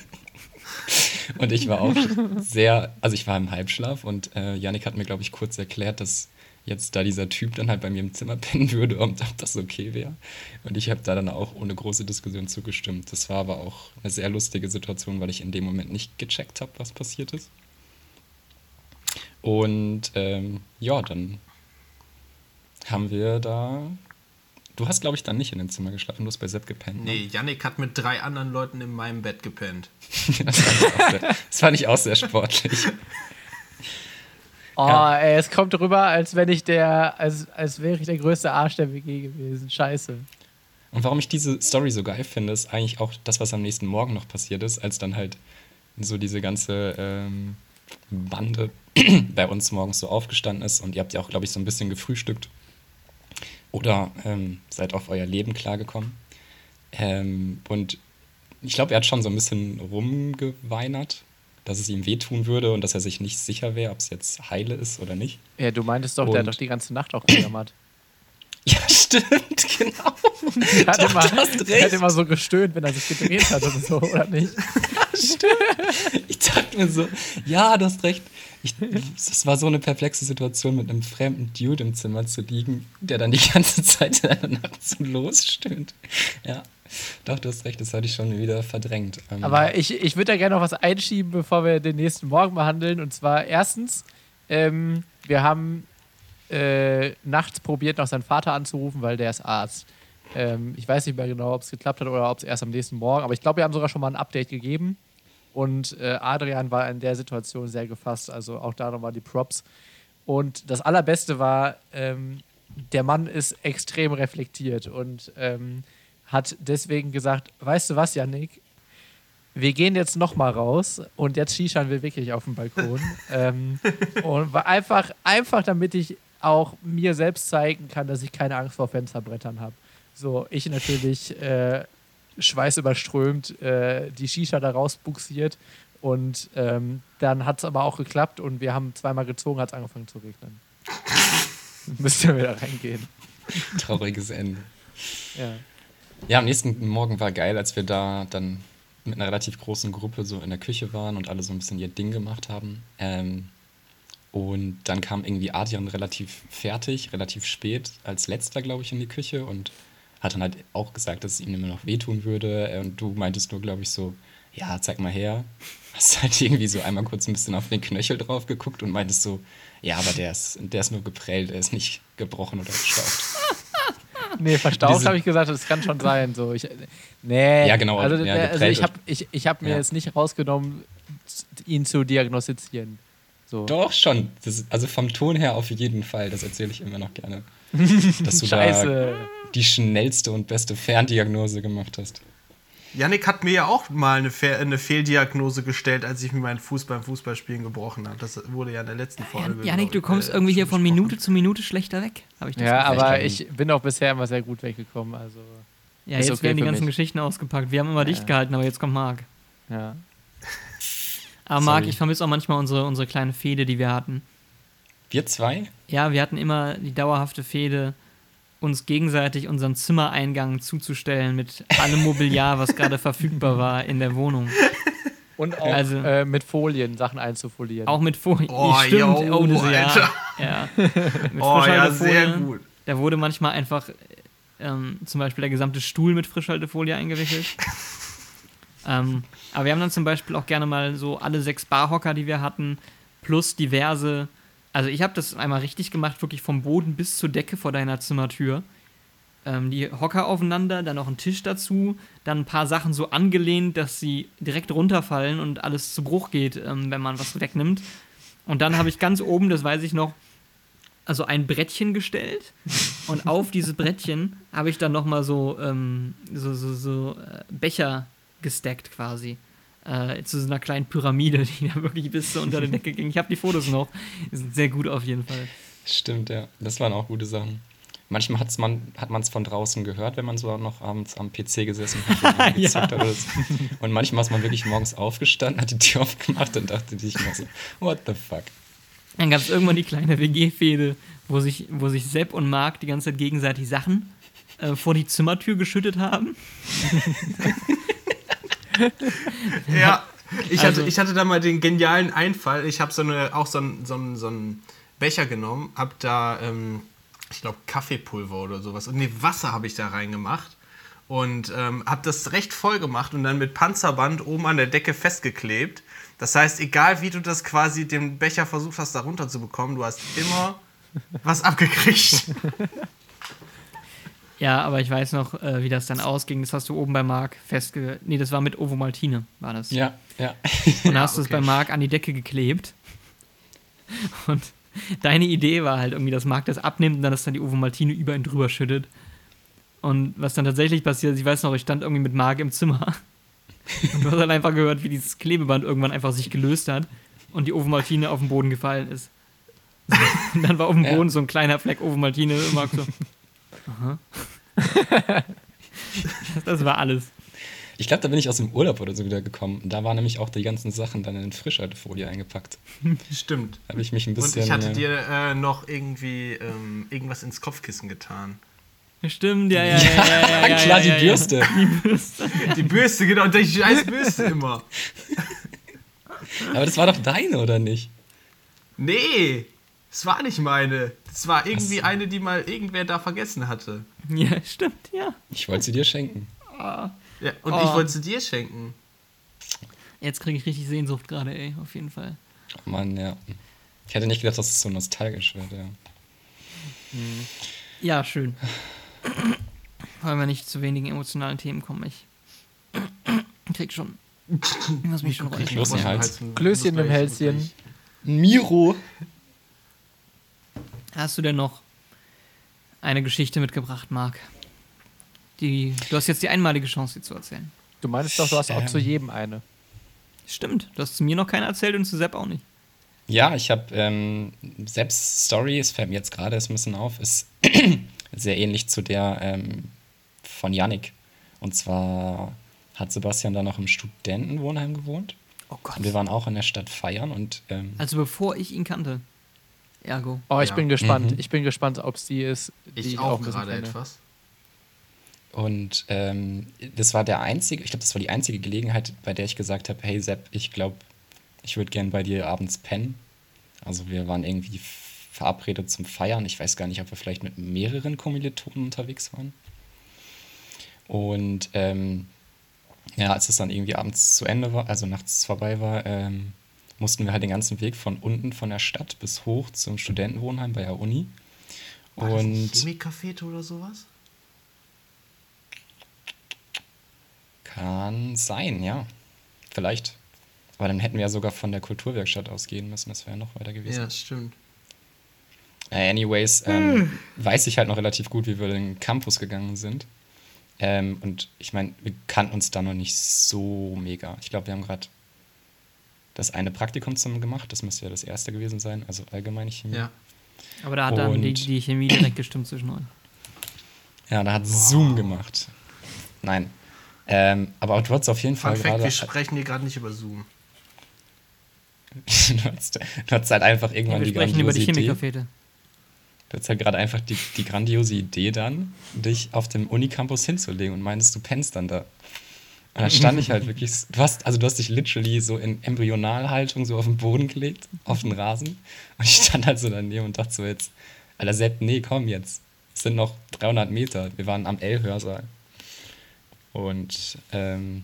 Und ich war auch sehr, also ich war im Halbschlaf und äh, Yannick hat mir, glaube ich, kurz erklärt, dass jetzt da dieser Typ dann halt bei mir im Zimmer pennen würde ob das okay wäre. Und ich habe da dann auch ohne große Diskussion zugestimmt. Das war aber auch eine sehr lustige Situation, weil ich in dem Moment nicht gecheckt habe, was passiert ist. Und ähm, ja, dann haben wir da. Du hast, glaube ich, dann nicht in dem Zimmer geschlafen, du hast bei Sepp gepennt. ne? Nee, Yannick hat mit drei anderen Leuten in meinem Bett gepennt. Das fand sehr, das fand ich auch sehr sportlich. Oh, Ja. ey, es kommt rüber, als wenn ich der, als, als wäre ich der größte Arsch der WG gewesen. Scheiße. Und warum ich diese Story so geil finde, ist eigentlich auch das, was am nächsten Morgen noch passiert ist, als dann halt so diese ganze ähm, Bande bei uns morgens so aufgestanden ist und ihr habt ja auch, glaube ich, so ein bisschen gefrühstückt oder ähm, seid auf euer Leben klargekommen. Ähm, und ich glaube, er hat schon so ein bisschen rumgeweinert, dass es ihm wehtun würde und dass er sich nicht sicher wäre, ob es jetzt heile ist oder nicht. Ja, du meintest doch, der hat Und- doch die ganze Nacht auch gejammert. Ja, stimmt, genau. Der hat, Doch, immer, der hat immer so gestöhnt, wenn er sich gedreht hat oder so, oder nicht? Ich dachte mir so, ja, du hast recht. Ich, das war so eine perplexe Situation, mit einem fremden Dude im Zimmer zu liegen, der dann die ganze Zeit in der Nacht so losstöhnt. Ja, doch, du hast recht, das hatte ich schon wieder verdrängt. Ähm, Aber ich, ich würde da gerne noch was einschieben, bevor wir den nächsten Morgen behandeln. Und zwar erstens, ähm, wir haben äh, nachts probiert, noch seinen Vater anzurufen, weil der ist Arzt. Ähm, ich weiß nicht mehr genau, ob es geklappt hat oder ob es erst am nächsten Morgen, aber ich glaube, wir haben sogar schon mal ein Update gegeben. Und äh, Adrian war in der Situation sehr gefasst, also auch da nochmal die Props. Und das Allerbeste war, ähm, der Mann ist extrem reflektiert und ähm, hat deswegen gesagt: Weißt du was, Yannick? Wir gehen jetzt nochmal raus und jetzt shishan wir wirklich auf dem Balkon. ähm, und war einfach, einfach, damit ich auch mir selbst zeigen kann, dass ich keine Angst vor Fensterbrettern habe. So, ich natürlich äh, schweißüberströmt äh, die Shisha da rausbuxiert und ähm, dann hat es aber auch geklappt und wir haben zweimal gezogen, hat es angefangen zu regnen. Müsst ihr wieder reingehen. Trauriges Ende. Ja. Ja, am nächsten Morgen war geil, als wir da dann mit einer relativ großen Gruppe so in der Küche waren und alle so ein bisschen ihr Ding gemacht haben. Ähm, und dann kam irgendwie Adrian relativ fertig, relativ spät, als letzter, glaube ich, in die Küche und hat dann halt auch gesagt, dass es ihm immer noch wehtun würde. Und du meintest nur, glaube ich, so, ja, zeig mal her. Hast halt irgendwie so einmal kurz ein bisschen auf den Knöchel drauf geguckt und meintest so, ja, aber der ist, der ist nur geprellt, er ist nicht gebrochen oder gestaucht. Nee, verstaucht habe ich gesagt, das kann schon sein. So, ich, nee, Ja, genau, Also, ja, der, also ich habe ich, ich hab mir Ja. jetzt nicht rausgenommen, ihn zu diagnostizieren. So. Doch, schon. Das, ist- also vom Ton her auf jeden Fall, das erzähle ich immer noch gerne. Dass du da Scheiße. die schnellste und beste Ferndiagnose gemacht hast. Yannick hat mir ja auch mal eine, Fe eine Fehldiagnose gestellt, als ich mir meinen Fuß beim Fußballspielen gebrochen habe. Das wurde ja in der letzten Folge. Janik, du glaub ich, kommst äh, irgendwie hier von. Minute zu Minute schlechter weg. Habe ich das Ja, aber ich bin auch bisher immer sehr gut weggekommen. Also, Ja, jetzt okay werden die ganzen mich. Geschichten ausgepackt. Wir haben immer dicht gehalten, aber jetzt kommt Marc. ja. Aber Marc, Sorry. ich vermisse auch manchmal unsere, unsere kleine Fehde, die wir hatten. Wir zwei? Ja, wir hatten immer die dauerhafte Fehde, uns gegenseitig unseren Zimmereingang zuzustellen mit allem Mobiliar, was gerade verfügbar war in der Wohnung. Und auch Also- äh, mit Folien Sachen einzufolieren. Auch mit Folie. Oh, Stimmt, yo, oh, das ja. Alter. ja. Mit Oh ja, sehr gut. Da wurde manchmal einfach ähm, zum Beispiel der gesamte Stuhl mit Frischhaltefolie eingewickelt. ähm, aber wir haben dann zum Beispiel auch gerne mal so alle sechs Barhocker, die wir hatten, plus diverse. Also ich habe das einmal richtig gemacht, wirklich vom Boden bis zur Decke vor deiner Zimmertür. Ähm, die Hocker aufeinander, dann noch ein Tisch dazu, dann ein paar Sachen so angelehnt, dass sie direkt runterfallen und alles zu Bruch geht, ähm, wenn man was wegnimmt. Und dann habe ich ganz oben, das weiß ich noch, also ein Brettchen gestellt und auf dieses Brettchen habe ich dann nochmal so, ähm, so, so, so äh, Becher gestackt quasi. Äh, zu so einer kleinen Pyramide, die da wirklich bis so unter der Decke ging. Ich habe die Fotos noch. Die sind sehr gut auf jeden Fall. Stimmt, ja. Das waren auch gute Sachen. Manchmal hat's man, hat man es von draußen gehört, wenn man so noch abends am PC gesessen hat und Ja. hat. So. Und manchmal ist man wirklich morgens aufgestanden, hat die Tür aufgemacht und dachte sich immer so, what the fuck? Dann gab es irgendwann die kleine WG-Fehde, wo sich, wo sich Sepp und Marc die ganze Zeit gegenseitig Sachen äh, vor die Zimmertür geschüttet haben. Ja, ich, Also- hatte, ich hatte da mal den genialen Einfall. Ich habe so eine, auch so einen so einen- so einen Becher genommen, habe da, ähm, ich glaube, Kaffeepulver oder sowas. Und nee, Wasser habe ich da reingemacht. Und ähm, habe das recht voll gemacht und dann mit Panzerband oben an der Decke festgeklebt. Das heißt, egal wie du das quasi den Becher versucht hast, da runter zu bekommen, du hast immer was abgekriegt. Ja, aber ich weiß noch, äh, wie das dann ausging. Das hast du oben bei Marc festge... Nee, das war mit Ovomaltine, war das. Ja, ja. Und hast du es okay. bei Marc an die Decke geklebt. Und deine Idee war halt irgendwie, dass Marc das abnimmt und dann das dann die Ovomaltine über ihn drüber schüttet. Und was dann tatsächlich passiert ist, ich weiß noch, ich stand irgendwie mit Marc im Zimmer. Und du hast halt einfach gehört, wie dieses Klebeband irgendwann einfach sich gelöst hat und die Ovomaltine auf den Boden gefallen ist. Und dann war auf dem Ja. Boden so ein kleiner Fleck Ovomaltine und Marc so. Aha. Das war alles. Ich glaube, da bin ich aus dem Urlaub oder so wieder gekommen. Da waren nämlich auch die ganzen Sachen dann in Frischhaltefolie eingepackt. Stimmt. Da habe ich mich ein Und bisschen. ich hatte äh, dir äh, noch irgendwie ähm, irgendwas ins Kopfkissen getan. Stimmt, ja, ja, ja. ja, ja, ja, klar, ja, die ja, ja. Bürste. Die Bürste, genau, die scheiß Bürste immer. Aber das war doch deine, oder nicht? Nee, es war nicht meine. Es war irgendwie eine, die mal irgendwer da vergessen hatte. Ja, stimmt, ja. Ich wollte sie dir schenken. Ja, und Oh. ich wollte sie dir schenken. Jetzt kriege ich richtig Sehnsucht gerade, ey, auf jeden Fall. Oh Mann, ja. Ich hätte nicht gedacht, dass es so nostalgisch wird, ja. Ja, schön. Wollen wir nicht zu wenigen emotionalen Themen kommen. Ich krieg schon. Ich muss mich schon Hals. Klößchen im Hälschen. Miro. Hast du denn noch eine Geschichte mitgebracht, Marc? Die, du hast jetzt die einmalige Chance, sie zu erzählen. Du meinst doch, du hast auch Ähm. zu jedem eine. Stimmt, du hast zu mir noch keine erzählt und zu Sepp auch nicht. Ja, ich habe ähm, selbst Story, es fällt mir jetzt gerade erst ein bisschen auf, ist sehr ähnlich zu der ähm, von Yannick. Und zwar hat Sebastian da noch im Studentenwohnheim gewohnt. Oh Gott. Und wir waren auch in der Stadt feiern und ähm, Also bevor ich ihn kannte. Ergo. Oh, ich Ja. bin gespannt. Mhm. Ich bin gespannt, ob es die ist, die Ich ich auch bisschen gerade kenne. etwas. Und ähm, das war der einzige, ich glaube, das war die einzige Gelegenheit, bei der ich gesagt habe, hey Sepp, ich glaube, ich würde gern bei dir abends pennen. Also wir waren irgendwie verabredet zum Feiern. Ich weiß gar nicht, ob wir vielleicht mit mehreren Kommilitonen unterwegs waren. Und ähm, ja, als es dann irgendwie abends zu Ende war, also nachts vorbei war, ähm, mussten wir halt den ganzen Weg von unten von der Stadt bis hoch zum Studentenwohnheim bei der Uni. War das Und nicht Chemikcafete oder sowas? Kann sein, ja. Vielleicht. Aber dann hätten wir ja sogar von der Kulturwerkstatt ausgehen müssen. Das wäre ja noch weiter gewesen. Ja, stimmt. Äh, anyways, ähm, weiß ich halt noch relativ gut, wie wir den Campus gegangen sind. Ähm, und ich meine, wir kannten uns da noch nicht so mega. Ich glaube, wir haben gerade das eine Praktikum zusammen gemacht. Das müsste ja das erste gewesen sein, also allgemeine Chemie. Ja. Aber da hat dann die, Und- die Chemie direkt gestimmt zwischen euch. Ja, da hat Zoom gemacht. Nein. Ähm, aber du hattest auf jeden Fun Fall Fact, gerade. wir sprechen hier gerade nicht über Zoom. du, hattest, du hattest halt einfach Ja, irgendwann wir die sprechen über die grandiose. Chemikerfete. Du hast halt gerade einfach die, die grandiose Idee dann, dich auf dem Unicampus hinzulegen und meinst, du pennst dann da. Und dann stand ich halt wirklich, du hast, also du hast dich literally so in Embryonalhaltung so auf den Boden gelegt, auf den Rasen. Und ich stand halt so daneben und dachte so jetzt, Alter Sepp, nee, komm jetzt. Es sind noch 300 Meter. Wir waren am L-Hörsaal. Und ähm,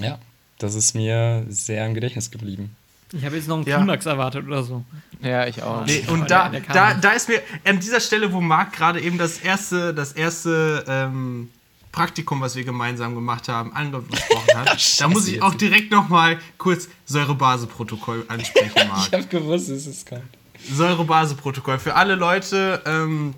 ja, das ist mir sehr im Gedächtnis geblieben. Ich habe jetzt noch einen Ja. Klimax erwartet oder so. Ja, ich auch. Nee, und da, da, da ist mir an dieser Stelle, wo Marc gerade eben das erste, das erste ähm, Praktikum, was wir gemeinsam gemacht haben, angesprochen hat, da muss ich auch direkt nochmal kurz Säure-Base-Protokoll ansprechen, Marc. habe gewusst, dass es kommt. Säure-Base-Protokoll. Für alle Leute, ähm,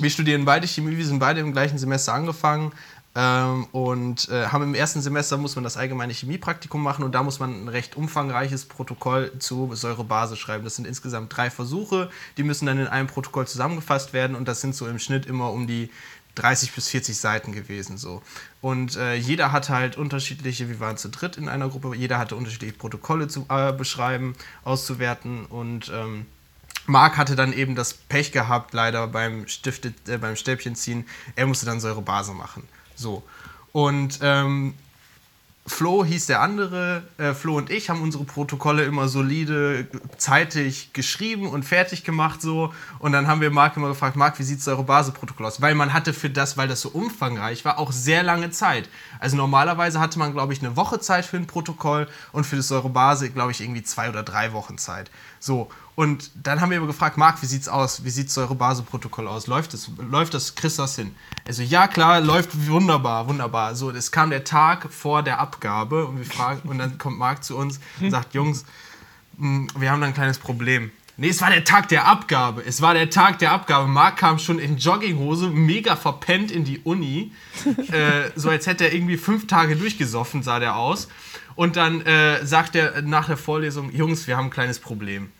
wir studieren beide Chemie, wir sind beide im gleichen Semester angefangen. Ähm, und äh, haben im ersten Semester muss man das allgemeine Chemiepraktikum machen und da muss man ein recht umfangreiches Protokoll zu Säurebase schreiben. Das sind insgesamt drei Versuche, die müssen dann in einem Protokoll zusammengefasst werden und das sind so im Schnitt immer um die 30 bis 40 Seiten gewesen so. Und äh, jeder hatte halt unterschiedliche, wir waren zu dritt in einer Gruppe, jeder hatte unterschiedliche Protokolle zu äh, beschreiben, auszuwerten und ähm, Marc hatte dann eben das Pech gehabt, leider beim, Stifte, äh, beim Stäbchenziehen. Er musste dann Säurebase machen. So. Und ähm, Flo hieß der andere. Äh, Flo und ich haben unsere Protokolle immer solide, zeitig geschrieben und fertig gemacht. so Und dann haben wir Marc immer gefragt: Marc, wie sieht Säurebase-Protokoll aus? Weil man hatte für das, weil das so umfangreich war, auch sehr lange Zeit. Also normalerweise hatte man, glaube ich, eine Woche Zeit für ein Protokoll und für das Säurebase, glaube ich, irgendwie zwei oder drei Wochen Zeit. So. Und dann haben wir immer gefragt, Marc, wie sieht's aus? Wie sieht Säurebase-Protokoll aus? Läuft das, läuft das, kriegst das hin? Also ja, klar, läuft wunderbar, wunderbar. So, es kam der Tag vor der Abgabe und wir fragen, und dann kommt Marc zu uns und sagt, Jungs, mh, wir haben da ein kleines Problem. Nee, es war der Tag der Abgabe. Es war der Tag der Abgabe. Marc kam schon in Jogginghose, mega verpennt in die Uni. äh, so als hätte er irgendwie fünf Tage durchgesoffen, sah der aus. Und dann äh, sagt er nach der Vorlesung, Jungs, wir haben ein kleines Problem.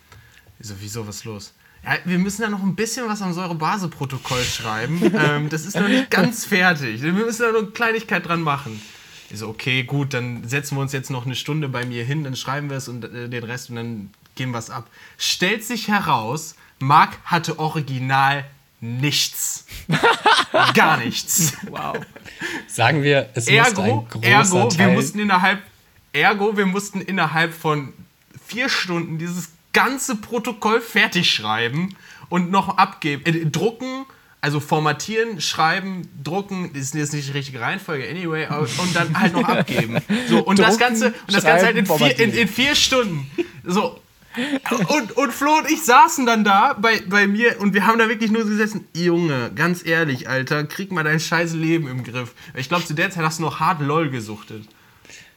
Ich so, wieso, was ist los? Ja, wir müssen da noch ein bisschen was am Säurebase-Protokoll schreiben. ähm, das ist noch nicht ganz fertig. Wir müssen da noch eine Kleinigkeit dran machen. Ich so, okay, gut, dann setzen wir uns jetzt noch eine Stunde bei mir hin, dann schreiben wir es und äh, den Rest und dann geben wir es ab. Stellt sich heraus, Marc hatte original nichts. Gar nichts. Wow. Sagen wir, es Ergo, ein großer ergo, wir Teil mussten innerhalb, ergo, wir mussten innerhalb von vier Stunden dieses ganze Protokoll fertig schreiben und noch abgeben, äh, drucken, also formatieren, schreiben, drucken, das ist jetzt nicht die richtige Reihenfolge, anyway, und dann halt noch abgeben. So, und das Drucken, Ganze, und das Ganze halt in vier, in, in vier Stunden. So, Und, und Flo und ich saßen dann da bei, bei mir und wir haben da wirklich nur gesessen. Junge, ganz ehrlich, Alter, krieg mal dein scheiß Leben im Griff. Ich glaube, zu der Zeit hast du noch hart LOL gesuchtet.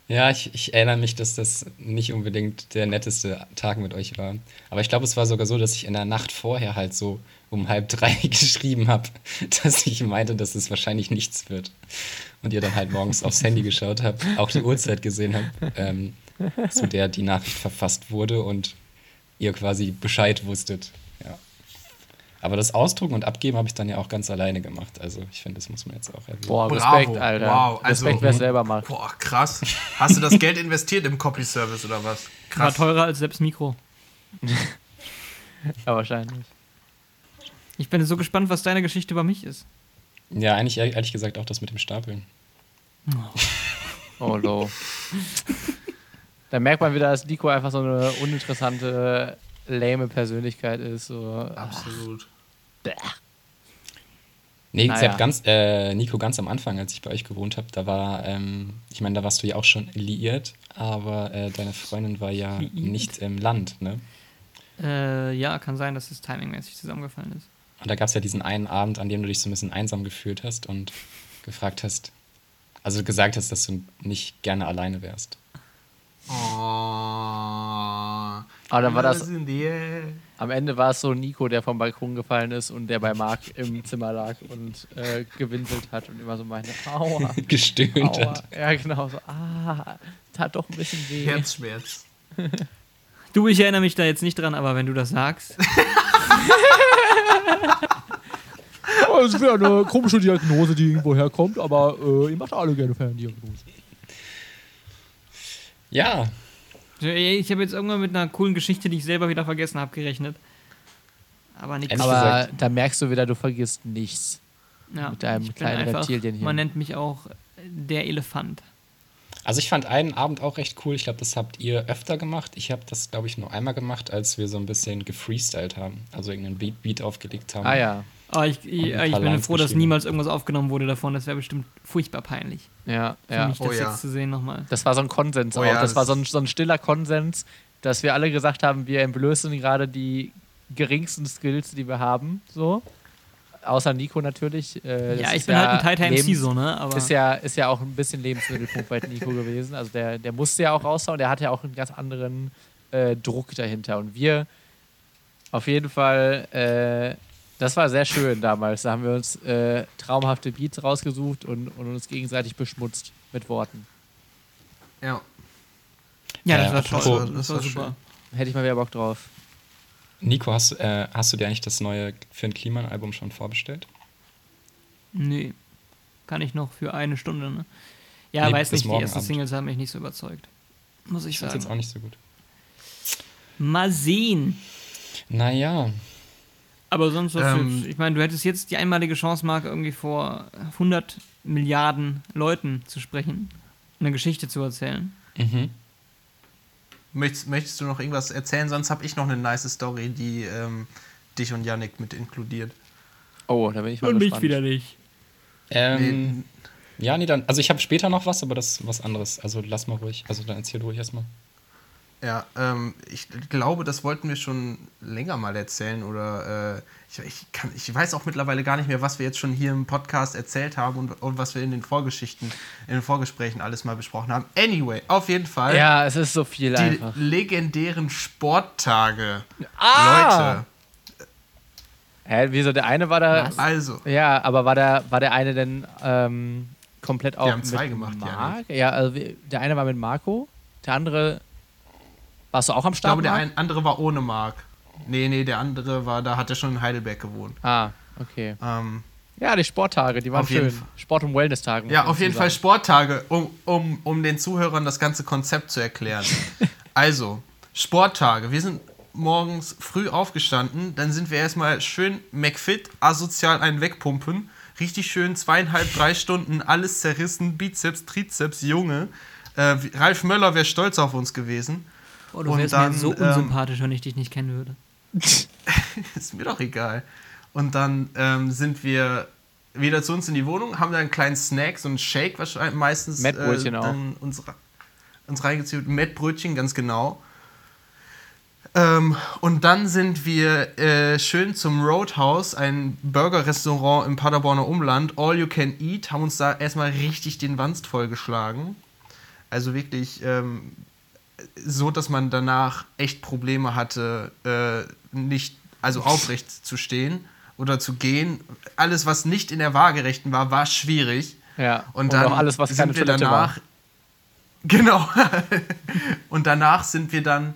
Ja, ich, ich erinnere mich, dass das nicht unbedingt der netteste Tag mit euch war. Aber ich glaube, es war sogar so, dass ich in der Nacht vorher halt so um halb drei geschrieben habe, dass ich meinte, dass es wahrscheinlich nichts wird. Und ihr dann halt morgens aufs Handy geschaut habt, auch die Uhrzeit gesehen habt, ähm, zu der die Nachricht verfasst wurde und ihr quasi Bescheid wusstet. Aber das Ausdrucken und Abgeben habe ich dann ja auch ganz alleine gemacht. Also ich finde, das muss man jetzt auch erwähnen. Boah, Bravo. Respekt, Alter. Wow, also- Respekt, wer es selber macht. Boah, krass. Hast du das Geld investiert im Copy-Service oder was? War teurer als selbst Mikro. Ja, wahrscheinlich. Ich bin so gespannt, was deine Geschichte über mich ist. Ja, eigentlich ehr- ehrlich gesagt auch das mit dem Stapeln. Oh, low. da merkt man wieder, dass Nico einfach so eine uninteressante, lame Persönlichkeit ist. So. Absolut. Nee, Naja. Ganz, äh, Nico, ganz am Anfang, als ich bei euch gewohnt habe, da war, ähm, ich meine, da warst du ja auch schon liiert, aber äh, deine Freundin war ja Liiert? nicht im Land, ne? Äh, ja, kann sein, dass es timingmäßig zusammengefallen ist. Und da gab es ja diesen einen Abend, an dem du dich so ein bisschen einsam gefühlt hast und gefragt hast, also gesagt hast, dass du nicht gerne alleine wärst. Oh. Aber dann war das, Am Ende war es so Nico, der vom Balkon gefallen ist und der bei Marc im Zimmer lag und äh, gewinselt hat und immer so meinte, aua, Gestöhnt aua. hat. Ja, genau, so, ah, tat doch ein bisschen weh. Herzschmerz. Du, ich erinnere mich da jetzt nicht dran, aber wenn du das sagst. Oh, das ist wieder eine komische Diagnose, die irgendwo herkommt, aber äh, ihr macht alle gerne Ferndiagnose. Ja, Ich habe jetzt irgendwann mit einer coolen Geschichte, die ich selber wieder vergessen habe, gerechnet. Aber nichts. Aber gesagt- da merkst du wieder, du vergisst nichts. Ja, mit deinem ich bin kleinen Reptilienhirn. Man nennt mich auch der Elefant. also ich fand einen Abend auch recht cool. Ich glaube, das habt ihr öfter gemacht. Ich habe das, glaube ich, nur einmal gemacht, als wir so ein bisschen gefreestylt haben. Also irgendeinen Beat, Beat aufgelegt haben. Ah ja, Aber ich, ich, ich paar bin froh, dass niemals irgendwas aufgenommen wurde davon. Das wäre bestimmt furchtbar peinlich. ja, Für ja. mich das Oh ja. jetzt zu sehen nochmal. Das war so ein Konsens Oh auch. ja, das, das war so ein, so ein stiller Konsens, dass wir alle gesagt haben, wir entblößen gerade die geringsten Skills, die wir haben. So. Außer Nico natürlich. Äh, Ja, ich bin halt ein Tighter MC so, ne? Aber Ist ja, ist ja auch ein bisschen Lebensmittelpunkt bei Nico gewesen. Also der, der musste ja auch raushauen. Der hatte ja auch einen ganz anderen äh, Druck dahinter. Und wir auf jeden Fall, äh, das war sehr schön damals. Da haben wir uns äh, traumhafte Beats rausgesucht und, und uns gegenseitig beschmutzt mit Worten. Ja. ja, das Äh, war toll. Das das war war super. Hätte ich mal wieder Bock drauf. Nico, hast, äh, hast du dir eigentlich das neue Finn Kliman-Album schon vorbestellt? Nee. Kann ich noch für eine Stunde, ne? Ja, Nee, weiß nicht, die ersten Abend. Singles haben mich nicht so überzeugt. Muss ich Ich find's jetzt sagen. auch nicht so gut. Mal sehen. Naja, Aber sonst was Ähm, jetzt? Ich meine, du hättest jetzt die einmalige Chance, Marc, irgendwie vor 100 Milliarden Leuten zu sprechen, eine Geschichte zu erzählen. mhm. Möchtest, möchtest du noch irgendwas erzählen? Sonst habe ich noch eine nice Story, die ähm, dich und Yannick mit inkludiert. Oh, da bin ich mal Und mich gespannt. wieder nicht. Ähm, ja, nee, dann, also ich habe später noch was, aber das ist was anderes. Also lass mal ruhig. Also dann erzähl ruhig erstmal. Ja, ähm, ich glaube, das wollten wir schon länger mal erzählen oder äh, ich, ich, kann, ich weiß auch mittlerweile gar nicht mehr, was wir jetzt schon hier im Podcast erzählt haben und, und was wir in den Vorgeschichten, in den Vorgesprächen alles mal besprochen haben. Anyway, auf jeden Fall Ja, es ist so viel die einfach. legendären Sporttage. Ah! Leute, Hä, wieso? Der eine war da. also, Ja, aber war der, war der eine denn ähm, komplett auch haben mit zwei gemacht, ja, Marc? Ja, also der eine war mit Marco, der andere. Warst du auch am ich Start? glaube, der ein, andere war ohne Marc. Nee, nee, der andere war, da hat er schon in Heidelberg gewohnt. Ah, okay. Ähm, Ja, die Sporttage, die waren schön. Sport- und Wellness-Tage. Ja, auf jeden Fall. Sporttage, um, um, um den Zuhörern das ganze Konzept zu erklären. also, Sporttage. Wir sind morgens früh aufgestanden, dann sind wir erstmal schön McFit, asozial einen wegpumpen. Richtig schön zweieinhalb, drei Stunden, alles zerrissen, Bizeps, Trizeps, Junge. Äh, Ralf Möller wäre stolz auf uns gewesen. Oh, du wärst dann, mir so ähm, unsympathisch, wenn ich dich nicht kennen würde. Ist mir doch egal. Und dann ähm, sind wir wieder zu uns in die Wohnung, haben da einen kleinen Snack, so einen Shake wahrscheinlich meistens Mettbrötchen äh, auch. uns, uns reingezogen. Mettbrötchen, ganz genau. Ähm, und dann sind wir äh, schön zum Roadhouse, ein Burger-Restaurant im Paderborner Umland, All You Can Eat, haben uns da erstmal richtig den Wanst vollgeschlagen. Also wirklich ähm, so, dass man danach echt Probleme hatte, äh, nicht, also aufrecht zu stehen oder zu gehen. Alles, was nicht in der Waagerechten war, war schwierig. Ja. Und dann auch alles, was sind keine wir Toilette danach. war. Genau. und danach sind wir dann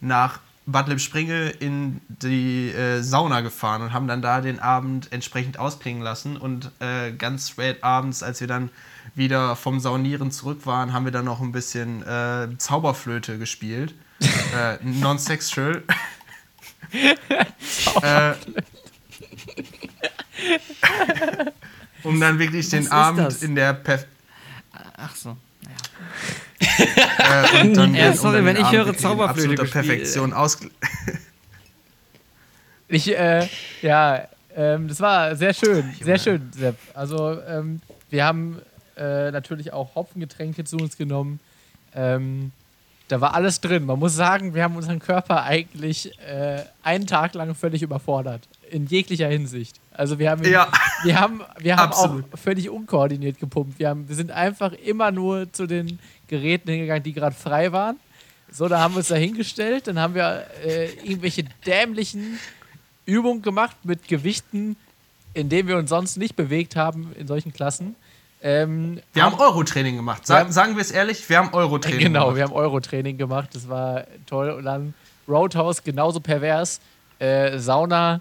nach Bad Lippspringe in die äh, Sauna gefahren und haben dann da den Abend entsprechend ausklingen lassen. Und äh, ganz spät abends, als wir dann wieder vom Saunieren zurück waren, haben wir dann noch ein bisschen äh, Zauberflöte gespielt. äh, Non-sexual. äh, um dann wirklich den Abend das? in der Perf Ach so. äh, und dann, Ja, um sorry, dann wenn ich Abend höre Zauberflöte gespielt, Perfektion ausge Ich, äh, ja, ähm, das war sehr schön, sehr schön, Sepp. Also, ähm, wir haben äh, natürlich auch Hopfengetränke zu uns genommen. Ähm, da war alles drin. Man muss sagen, wir haben unseren Körper eigentlich äh, einen Tag lang völlig überfordert. In jeglicher Hinsicht. Also wir haben, Ja. wir haben, wir haben auch völlig unkoordiniert gepumpt. Wir, haben, wir sind einfach immer nur zu den Geräten hingegangen, die gerade frei waren. So, da haben wir uns da hingestellt. Dann haben wir äh, irgendwelche dämlichen Übungen gemacht mit Gewichten, in denen wir uns sonst nicht bewegt haben in solchen Klassen. Ähm, Wir haben Euro-Training gemacht. Sa haben- sagen wir es ehrlich, wir haben Euro-Training Genau, gemacht. wir haben Euro-Training gemacht, das war toll. Und dann Roadhouse genauso pervers. Äh, Sauna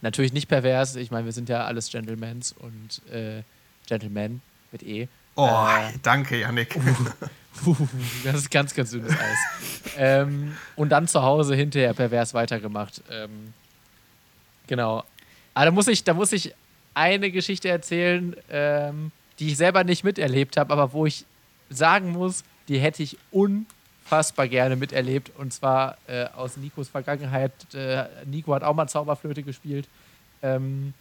natürlich nicht pervers. Ich meine, wir sind ja alles Gentlemans und äh, Gentlemen mit E. oh, Äh, danke, Yannick. das ist ganz, ganz dünnes Eis. ähm, und dann zu Hause hinterher pervers weitergemacht. Ähm, genau. Aber da muss ich, da muss ich eine Geschichte erzählen, ähm, die ich selber nicht miterlebt habe, aber wo ich sagen muss, die hätte ich unfassbar gerne miterlebt. Und zwar äh, aus Nikos Vergangenheit. Äh, Nico hat auch mal Zauberflöte gespielt. Ähm,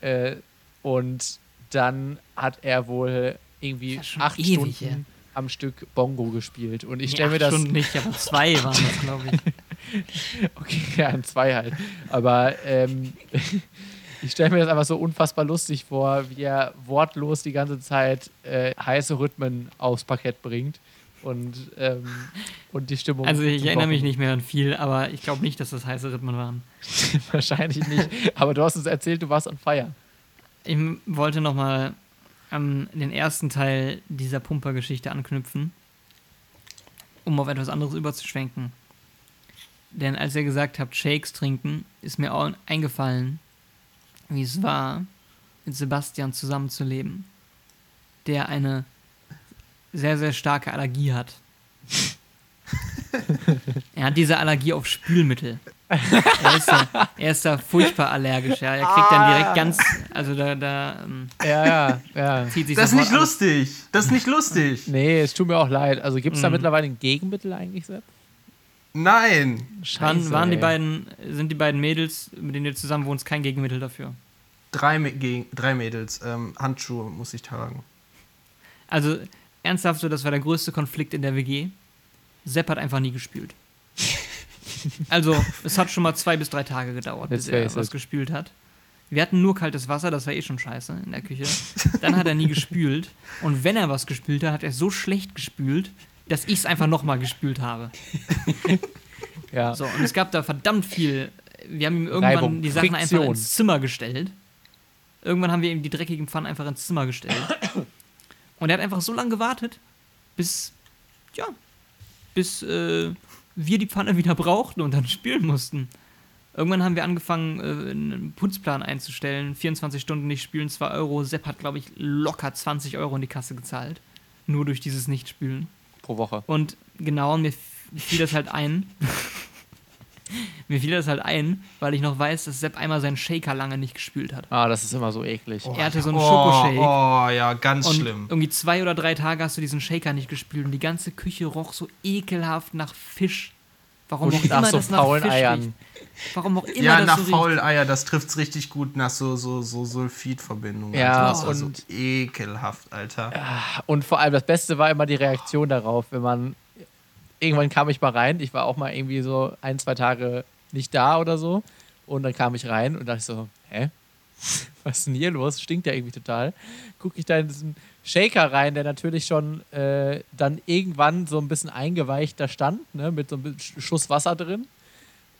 äh, und dann hat er wohl irgendwie schon acht ewig Stunden her. am Stück Bongo gespielt. Und ich Nee, stelle mir das. Stunden nicht, aber zwei waren das, glaube ich. Okay, ja, zwei halt. Aber ähm, ich stelle mir das einfach so unfassbar lustig vor, wie er wortlos die ganze Zeit äh, heiße Rhythmen aufs Parkett bringt und, ähm, und die Stimmung. Also ich erinnere mich nicht mehr an viel, aber ich glaube nicht, dass das heiße Rhythmen waren. Wahrscheinlich nicht. Aber du hast uns erzählt, du warst on fire. Ich wollte noch mal an den ersten Teil dieser Pumpergeschichte anknüpfen, um auf etwas anderes überzuschwenken. Denn als ihr gesagt habt, Shakes trinken, ist mir auch eingefallen, wie es war, mit Sebastian zusammenzuleben, der eine sehr, sehr starke Allergie hat. er hat diese Allergie auf Spülmittel. Er ist, da, er ist da furchtbar allergisch. Ja. Er kriegt dann direkt ganz, also da, da ähm, Ja, ja, ja. zieht sich Das ist nicht lustig. Das ist nicht lustig. Nee, es tut mir auch leid. Also gibt es da Mhm. mittlerweile ein Gegenmittel eigentlich, Sepp? Nein. Waren, waren die beiden, sind die beiden Mädels, mit denen ihr zusammen wohnst, kein Gegenmittel dafür? Drei, drei Mädels. Ähm, Handschuhe muss ich tragen. Also, ernsthaft, so, das war der größte Konflikt in der WG. Sepp hat einfach nie gespült. also, es hat schon mal zwei bis drei Tage gedauert, bis er was it. gespült hat. Wir hatten nur kaltes Wasser, das war eh schon scheiße in der Küche. Dann hat er nie gespült. Und wenn er was gespült hat, hat er so schlecht gespült, dass ich es einfach nochmal gespült habe. Ja. So, und es gab da verdammt viel. Wir haben ihm irgendwann Reibung, die Sachen Friktion. einfach ins Zimmer gestellt. Irgendwann haben wir ihm die dreckigen Pfannen einfach ins Zimmer gestellt. Und er hat einfach so lange gewartet, bis, ja, bis äh, wir die Pfanne wieder brauchten und dann spülen mussten. Irgendwann haben wir angefangen, äh, einen Putzplan einzustellen. 24 Stunden nicht spülen, 2 Euro. Sepp hat, glaube ich, locker 20 Euro in die Kasse gezahlt. Nur durch dieses Nicht-Spülen. Pro Woche. Und genau, mir fiel das halt ein. mir fiel das halt ein, weil ich noch weiß, dass Sepp einmal seinen Shaker lange nicht gespült hat. Ah, das ist immer so eklig. er hatte so einen Oh, Schokoshake. oh, ja, ganz und schlimm. irgendwie zwei oder drei Tage hast du diesen Shaker nicht gespült und die ganze Küche roch so ekelhaft nach Fisch. Warum Und immer nach so das nach faulen Fisch Eiern. riecht. Warum auch immer Ja, das nach so riecht. faulen Eier, das trifft's richtig gut nach so, so, so Sulfidverbindungen. Ja, war und- so ekelhaft, Alter. Und vor allem das Beste war immer die Reaktion darauf, wenn man irgendwann kam ich mal rein. Ich war auch mal irgendwie so ein, zwei Tage nicht da oder so. Und dann kam ich rein und dachte so, hä? Was ist denn hier los? Stinkt ja irgendwie total. Gucke ich da in diesen Shaker rein, der natürlich schon äh, dann irgendwann so ein bisschen eingeweicht da stand, ne, mit so einem Schuss Wasser drin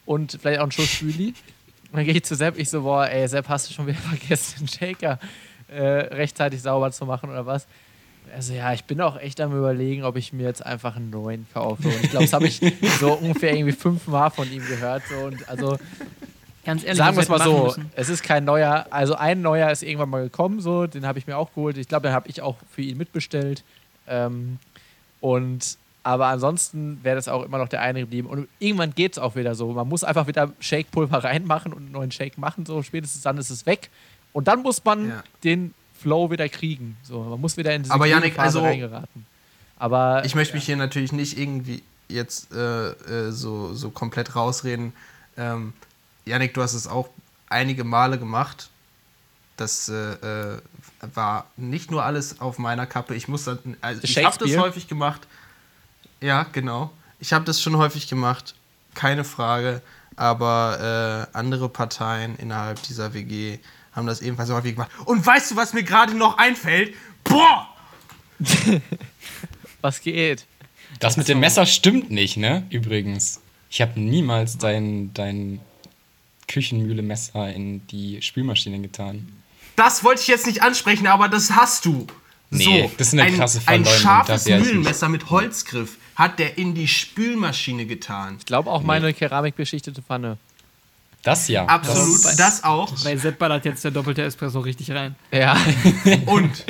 und vielleicht auch ein Schuss Spüli. Und dann gehe ich zu Sepp, ich so, boah, ey, Sepp, hast du schon wieder vergessen, den Shaker äh, rechtzeitig sauber zu machen oder was? Also ja, ich bin auch echt am überlegen, ob ich mir jetzt einfach einen neuen kaufe. Und ich glaube, das habe ich so ungefähr irgendwie fünfmal von ihm gehört. So. Und also Ganz ehrlich, sagen wir es mal so, müssen. es ist kein neuer, also ein neuer ist irgendwann mal gekommen, so, den habe ich mir auch geholt. Ich glaube, den habe ich auch für ihn mitbestellt. Ähm, und aber ansonsten wäre das auch immer noch der eine geblieben. Und irgendwann geht es auch wieder so. Man muss einfach wieder Shake-Pulver reinmachen und einen neuen Shake machen, so spätestens dann ist es weg. Und dann muss man Ja. den Flow wieder kriegen. So, man muss wieder in diese Aber Phase also- reingeraten. Aber Ich möchte mich hier natürlich nicht irgendwie jetzt äh, äh, so, so komplett rausreden. Ähm, Janik, du hast es auch einige Male gemacht. Das äh, äh, war nicht nur alles auf meiner Kappe. Ich muss also ich habe das häufig gemacht. Ja, genau. Ich habe das schon häufig gemacht, keine Frage. Aber äh, andere Parteien innerhalb dieser WG haben das ebenfalls häufig gemacht. Und weißt du, was mir gerade noch einfällt? Boah! was geht? Das mit dem Messer stimmt nicht, ne? Übrigens. Ich habe niemals dein, dein Küchenmühle-Messer in die Spülmaschine getan. Das wollte ich jetzt nicht ansprechen, aber das hast du. Nee, das ist eine ein, krasse Ein Verleumdung, scharfes. Mühlenmesser mit Holzgriff hat der in die Spülmaschine getan. Ich glaube auch meine keramikbeschichtete Pfanne. Das ja. Absolut, Das, das, auch. Bei Sepp ballert jetzt der doppelte Espresso richtig rein. Ja. Und,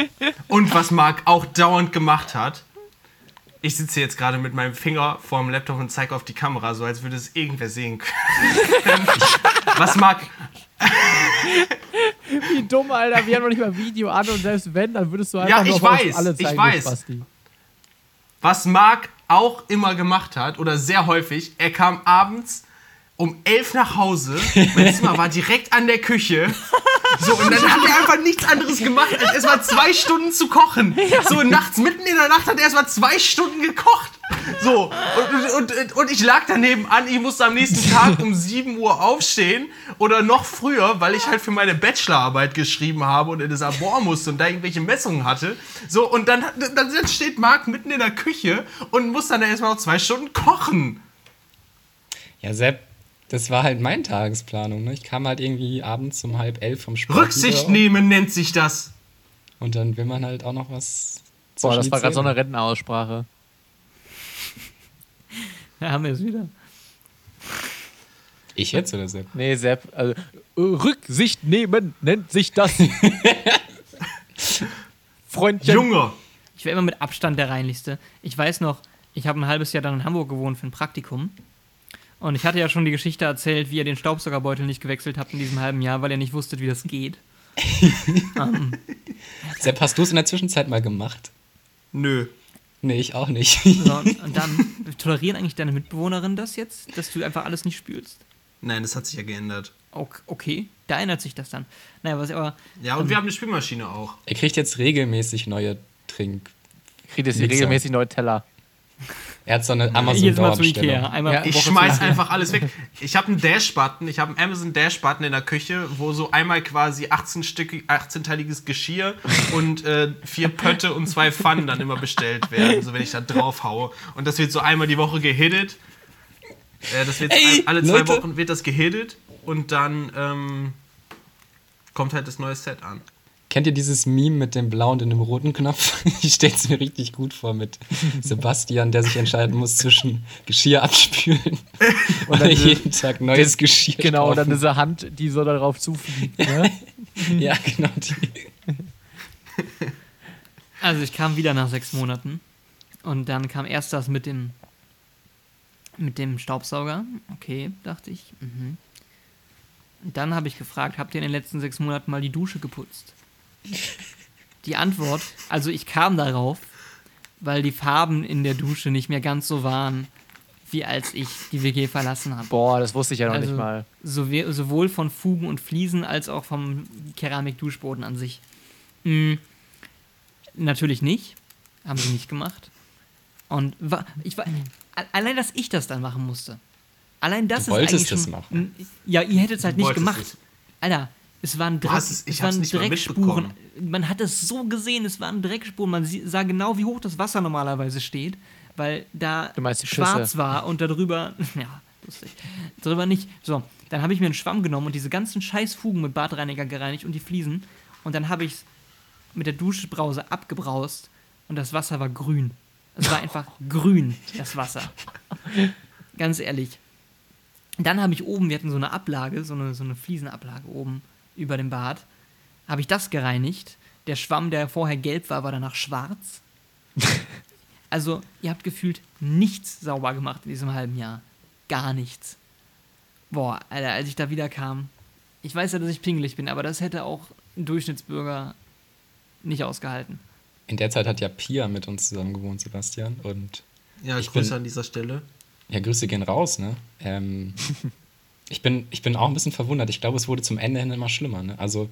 und was Marc auch dauernd gemacht hat, ich sitze jetzt gerade mit meinem Finger vorm Laptop und zeige auf die Kamera, so als würde es irgendwer sehen können. was Marc Wie dumm, Alter. Wir haben noch nicht mal Video an und selbst wenn, dann würdest du einfach Ja, ich weiß, alle ich zeigen, weiß. du Spasti. was Marc auch immer gemacht hat, oder sehr häufig, er kam abends um elf nach Hause, mein Zimmer war direkt an der Küche. So, und dann hat er einfach nichts anderes gemacht, als erstmal zwei Stunden zu kochen. So, nachts, mitten in der Nacht hat er erstmal zwei Stunden gekocht. So, und, und, und, und ich lag daneben an, ich musste am nächsten Tag um 7 Uhr aufstehen oder noch früher, weil ich halt für meine Bachelorarbeit geschrieben habe und in das Labor musste und da irgendwelche Messungen hatte. So, und dann, dann steht Marc mitten in der Küche und muss dann erstmal noch zwei Stunden kochen. ja, Sepp, das war halt meine Tagesplanung. Ne? Ich kam halt irgendwie abends um halb elf vom Sport. Rücksicht nehmen nennt sich das. Und dann will man halt auch noch was. Boah, das war gerade so eine. Rentenaussprache. Da haben wir es wieder. Ich jetzt oder Sepp? Nee, Sepp, also, Rücksicht nehmen nennt sich das. Freundchen. Junge. Ich war immer mit Abstand der reinlichste. Ich weiß noch, ich habe ein halbes Jahr dann in Hamburg gewohnt für ein Praktikum. Und ich hatte ja schon die Geschichte erzählt, wie ihr den Staubsaugerbeutel nicht gewechselt habt in diesem halben Jahr, weil ihr nicht wusstet, wie das geht. Sepp, hast du es in der Zwischenzeit mal gemacht? Nö. Nee, ich auch nicht. So, und, dann tolerieren eigentlich deine Mitbewohnerinnen das jetzt, dass du einfach alles nicht spülst? Nein, das hat sich ja geändert. Ok- Okay, da ändert sich das dann. Naja, was aber. Ja, und wir haben eine Spülmaschine auch. Er kriegt jetzt regelmäßig neue Trink. Kriegt jetzt regelmäßig neue Teller. Er hat so eine Jedes Mal zu. Ikea. Ja, Ich schmeiß einfach alles weg. Ich habe einen Dash-Button, ich habe einen Amazon Dash-Button in der Küche, wo so einmal quasi 18 Stück, 18-teiliges Geschirr und äh, vier Pötte und zwei Pfannen dann immer bestellt werden, so wenn ich da drauf haue. Und das wird so einmal die Woche gehittet. Äh, das wird Ey, alle zwei Leute. Wochen wird das gehittet und dann ähm, kommt halt das neue Set an. Kennt ihr dieses Meme mit dem blauen und dem roten Knopf? Ich stelle es mir richtig gut vor mit Sebastian, der sich entscheiden muss zwischen Geschirr abspülen oder jeden Tag neues Geschirr Genau, und dann diese Hand, die so darauf zufliegt. Ne? Ja, genau. Die. Also ich kam wieder nach sechs Monaten und dann kam erst das mit dem mit dem Staubsauger. Okay, dachte ich. Mhm. Und dann habe ich gefragt, habt ihr in den letzten sechs Monaten mal die Dusche geputzt? Die Antwort, also ich kam darauf, weil die Farben in der Dusche nicht mehr ganz so waren, wie als ich die WG verlassen habe. Boah, das wusste ich ja noch Also- nicht mal. Sowohl von Fugen und Fliesen als auch vom Keramikduschboden an sich. Mm, natürlich nicht. Haben sie nicht gemacht. Und wa ich war. allein, dass ich das dann machen musste. Allein das Du ist wolltest eigentlich es schon, machen. Ja, ihr hättet es halt Du nicht gemacht. es. Alter, es waren, Dreck, hast es- ich es waren Dreckspuren. Man hat es so gesehen, es waren Dreckspuren. Man sah genau, wie hoch das Wasser normalerweise steht, weil da schwarz war und darüber, ja, lustig, darüber nicht. So, dann habe ich mir einen Schwamm genommen und diese ganzen scheiß Fugen mit Badreiniger gereinigt und die Fliesen. Und dann habe ich es mit der Duschbrause abgebraust und das Wasser war grün. Es war einfach grün, das Wasser. Ganz ehrlich. Dann habe ich oben, wir hatten so eine Ablage, so eine, so eine Fliesenablage oben über dem Bad. Habe ich das gereinigt. Der Schwamm, der vorher gelb war, war danach schwarz. Also, ihr habt gefühlt nichts sauber gemacht in diesem halben Jahr. Gar nichts. Boah, Alter, als ich da wieder kam. Ich weiß ja, dass ich pingelig bin, aber das hätte auch ein Durchschnittsbürger nicht ausgehalten. In der Zeit hat ja Pia mit uns zusammen gewohnt, Sebastian. Und Ja, Ich Grüße bin- an dieser Stelle. ja, Grüße gehen raus, ne? Ähm, ich, bin, ich bin auch ein bisschen verwundert. Ich glaube, es wurde zum Ende hin immer schlimmer, ne? Also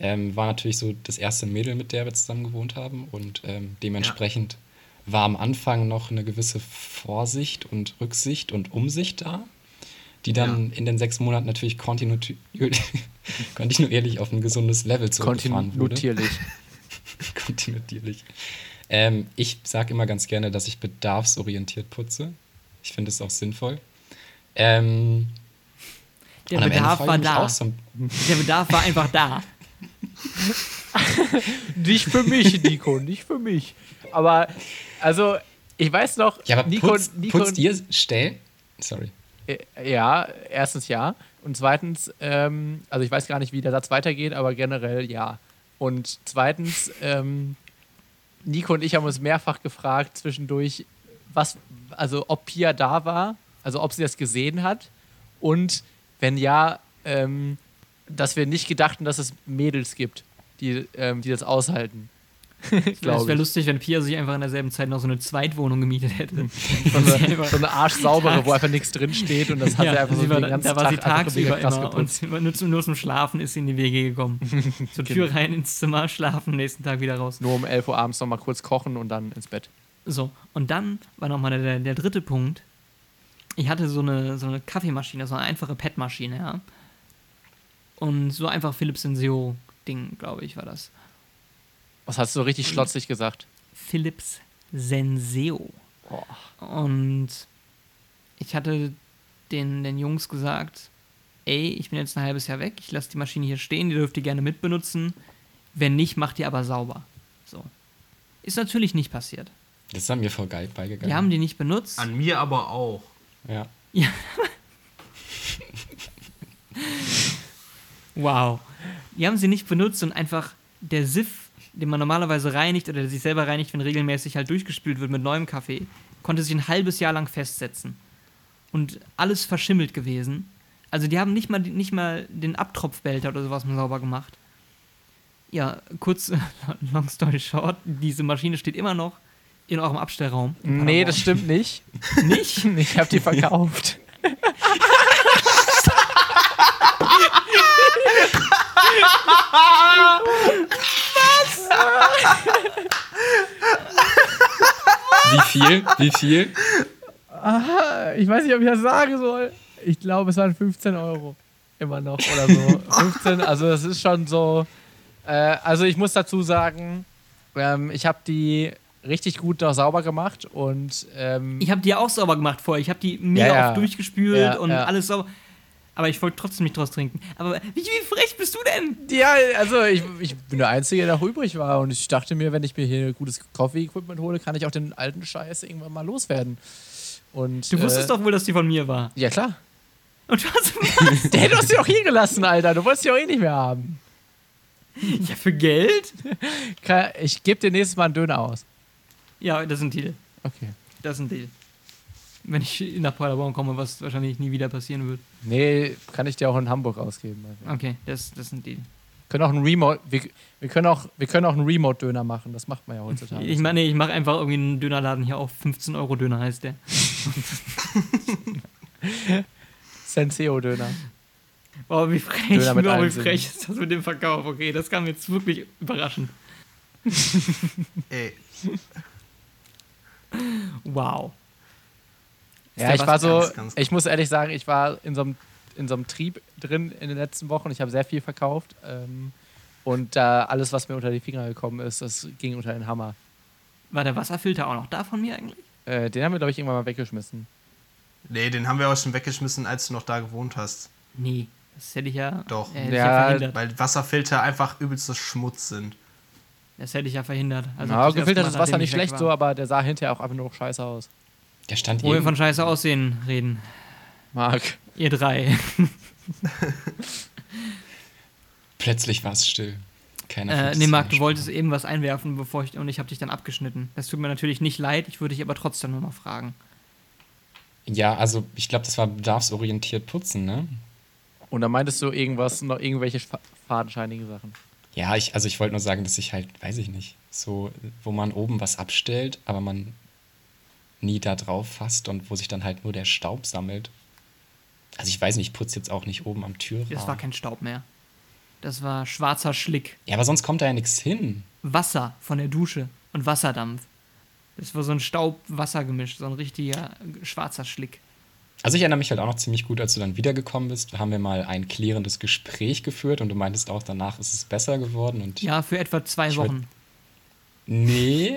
ähm, war natürlich so das erste Mädel, mit der wir zusammen gewohnt haben. Und ähm, dementsprechend war am Anfang noch eine gewisse Vorsicht und Rücksicht und Umsicht da, die dann in den sechs Monaten natürlich kontinu kontinuierlich auf ein gesundes Level zurückgefahren wurde. Kontinuierlich. Kontinuierlich. Ähm, ich sage immer ganz gerne, dass ich bedarfsorientiert putze. Ich finde es auch sinnvoll. Ähm, Der Bedarf war da. so Der Bedarf war einfach da. Nicht für mich, Nico, nicht für mich. Aber, also, ich weiß noch, Ja, aber Nico, putz, Nico, putzt ihr Stell? Sorry. Äh, Ja, erstens ja. Und zweitens, ähm, also ich weiß gar nicht, wie der Satz weitergeht, aber generell ja. Und zweitens, ähm, Nico und ich haben uns mehrfach gefragt zwischendurch, was, also ob Pia da war, also ob sie das gesehen hat und wenn ja, ähm, dass wir nicht gedachten, dass es Mädels gibt, die, ähm, die das aushalten. Es Glaube wäre lustig, wenn Pia sich einfach in derselben Zeit noch so eine Zweitwohnung gemietet hätte. So eine, so eine arschsaubere, Tags- wo einfach nichts drinsteht und das hat sie einfach so war, den ganzen da war sie tagsüber immer und nur, zum, nur zum Schlafen ist sie in die Wege gekommen. Zur Tür rein ins Zimmer, schlafen, nächsten Tag wieder raus. Nur um 11 Uhr abends nochmal kurz kochen und dann ins Bett. So, und dann war nochmal der, der dritte Punkt. Ich hatte so eine, so eine Kaffeemaschine, so eine einfache PET-Maschine, ja. Und so einfach Philips Senseo-Ding, glaube ich, war das. Was hast du so richtig schlotzig gesagt? Philips Senseo. Und ich hatte den, den Jungs gesagt, ey, ich bin jetzt ein halbes Jahr weg, ich lasse die Maschine hier stehen, die dürft ihr gerne mitbenutzen. Wenn nicht, macht ihr aber sauber. So. Ist natürlich nicht passiert. Das ist an mir voll geil beigegangen. Wir haben die nicht benutzt. An mir aber auch. Ja. Ja. wow. Die haben sie nicht benutzt und einfach der Siff, den man normalerweise reinigt oder der sich selber reinigt, wenn regelmäßig halt durchgespült wird mit neuem Kaffee, konnte sich ein halbes Jahr lang festsetzen. Und alles verschimmelt gewesen. Also die haben nicht mal, nicht mal den Abtropfbehälter oder sowas mal sauber gemacht. Ja, kurz, long story short, diese Maschine steht immer noch in eurem Abstellraum. Nee, das stimmt nicht. nicht. Ich habe die verkauft. Wie viel? Wie viel? Ich weiß nicht, ob ich das sagen soll. Ich glaube, es waren 15 Euro. Immer noch oder so. 15, also das ist schon so. Äh, also ich muss dazu sagen, ähm, ich habe die richtig gut noch sauber gemacht und ähm, Ich habe die auch sauber gemacht vorher. Ich habe die mega Ja, ja. oft durchgespült Ja, und alles sauber. Aber ich wollte trotzdem nicht draus trinken. Aber wie, wie frech bist du denn? Ja, also ich, ich bin der Einzige, der noch übrig war. Und ich dachte mir, wenn ich mir hier gutes Coffee-Equipment hole, kann ich auch den alten Scheiß irgendwann mal loswerden. Und, Du wusstest äh, doch wohl, dass die von mir war. Ja, klar. Und du hast was? Der hätte uns die auch hier gelassen, Alter. Du wolltest die auch eh nicht mehr haben. ja, für Geld? Ich gebe dir nächstes Mal einen Döner aus. Ja, das ist ein Deal. Okay. Das ist ein Deal. Wenn ich nach Paderborn komme, was wahrscheinlich nie wieder passieren wird. Nee, kann ich dir auch in Hamburg ausgeben. Also. Okay, das, das ist ein Deal. Wir können auch einen Remote, wir, wir können auch, wir können auch einen Remote-Döner machen. Das macht man ja heutzutage. Ich meine, ich mache einfach irgendwie einen Dönerladen hier auf. 15 Euro Döner heißt der. Senseo-Döner. Oh, wie frech, Döner mit oh, wie frech ist das mit dem Verkauf. Okay, das kam jetzt wirklich überraschend. Ey, Wow. Ja, ich war so, ganz, ganz ich muss ehrlich sagen, ich war in so einem, in so einem Trieb drin in den letzten Wochen. Ich habe sehr viel verkauft. Ähm, und da alles, was mir unter die Finger gekommen ist, das ging unter den Hammer. War der Wasserfilter auch noch da von mir eigentlich? Äh, den haben wir, glaube ich, irgendwann mal weggeschmissen. Nee, den haben wir auch schon weggeschmissen, als du noch da gewohnt hast. Nee, das hätte ich ja, Doch. äh, Ja, ja verhindert. Weil Wasserfilter einfach übelstes Schmutz sind. Das hätte ich ja verhindert. Also ja, gefiltertes Wasser nicht schlecht war. so, aber der sah hinterher auch einfach nur noch scheiße aus. Der stand Wo wir von scheiße Aussehen reden. Marc. Ihr drei. plötzlich war es still. Keiner Äh, nee, Marc, du wolltest eben was einwerfen, bevor ich und ich habe dich dann abgeschnitten. Das tut mir natürlich nicht leid, ich würde dich aber trotzdem nur mal fragen. Ja, also ich glaube, das war bedarfsorientiert putzen, ne? Und dann meintest du irgendwas, noch irgendwelche fa- fadenscheinigen Sachen. Ja, ich, also ich wollte nur sagen, dass ich halt, weiß ich nicht, so, wo man oben was abstellt, aber man nie da drauf fasst und wo sich dann halt nur der Staub sammelt. Also ich weiß nicht, ich putze jetzt auch nicht oben am Türrahmen. Das war kein Staub mehr. Das war schwarzer Schlick. ja, aber sonst kommt da ja nichts hin. Wasser von der Dusche und Wasserdampf. Das war so ein Staub-Wasser-Gemisch, so ein richtiger äh, schwarzer Schlick. Also ich erinnere mich halt auch noch ziemlich gut, als du dann wiedergekommen bist, haben wir mal ein klärendes Gespräch geführt und du meintest auch, danach ist es besser geworden und Ja, für etwa zwei Wochen. nee,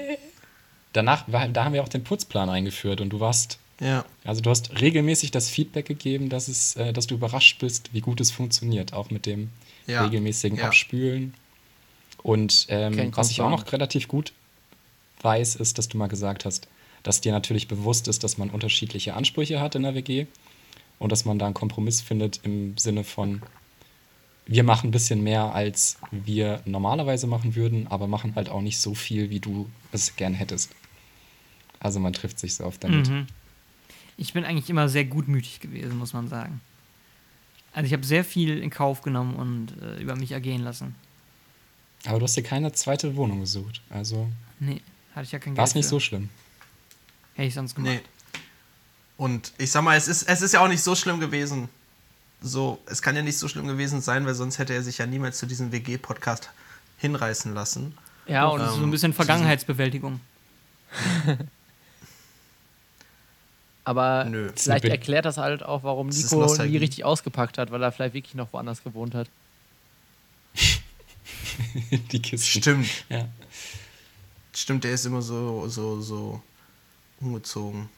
danach, war- da haben wir auch den Putzplan eingeführt und du warst Ja. Also du hast regelmäßig das Feedback gegeben, dass, es, äh, dass du überrascht bist, wie gut es funktioniert, auch mit dem Ja. regelmäßigen Ja. Abspülen. Und ähm, was ich auch noch relativ gut weiß, ist, dass du mal gesagt hast, dass dir natürlich bewusst ist, dass man unterschiedliche Ansprüche hat in der WG und dass man da einen Kompromiss findet im Sinne von, wir machen ein bisschen mehr, als wir normalerweise machen würden, aber machen halt auch nicht so viel, wie du es gern hättest. Also man trifft sich so oft damit. Mhm. Ich bin eigentlich immer sehr gutmütig gewesen, muss man sagen. Also ich habe sehr viel in Kauf genommen und äh, über mich ergehen lassen. Aber du hast dir keine zweite Wohnung gesucht. Also Nee, hatte ich ja kein war Geld es nicht so schlimm. Hätte ich sonst gemacht. Nee. Und ich sag mal, es ist, es ist ja auch nicht so schlimm gewesen. So, es kann ja nicht so schlimm gewesen sein, weil sonst hätte er sich ja niemals zu diesem WG-Podcast hinreißen lassen. Ja, und ist so ein Ähm, bisschen Vergangenheitsbewältigung. aber Nö. vielleicht erklärt das halt auch, warum Das Nico nie richtig ausgepackt hat, weil er vielleicht wirklich noch woanders gewohnt hat. Die Kisten. Stimmt. Ja. Stimmt, der ist immer so, so, so umgezogen.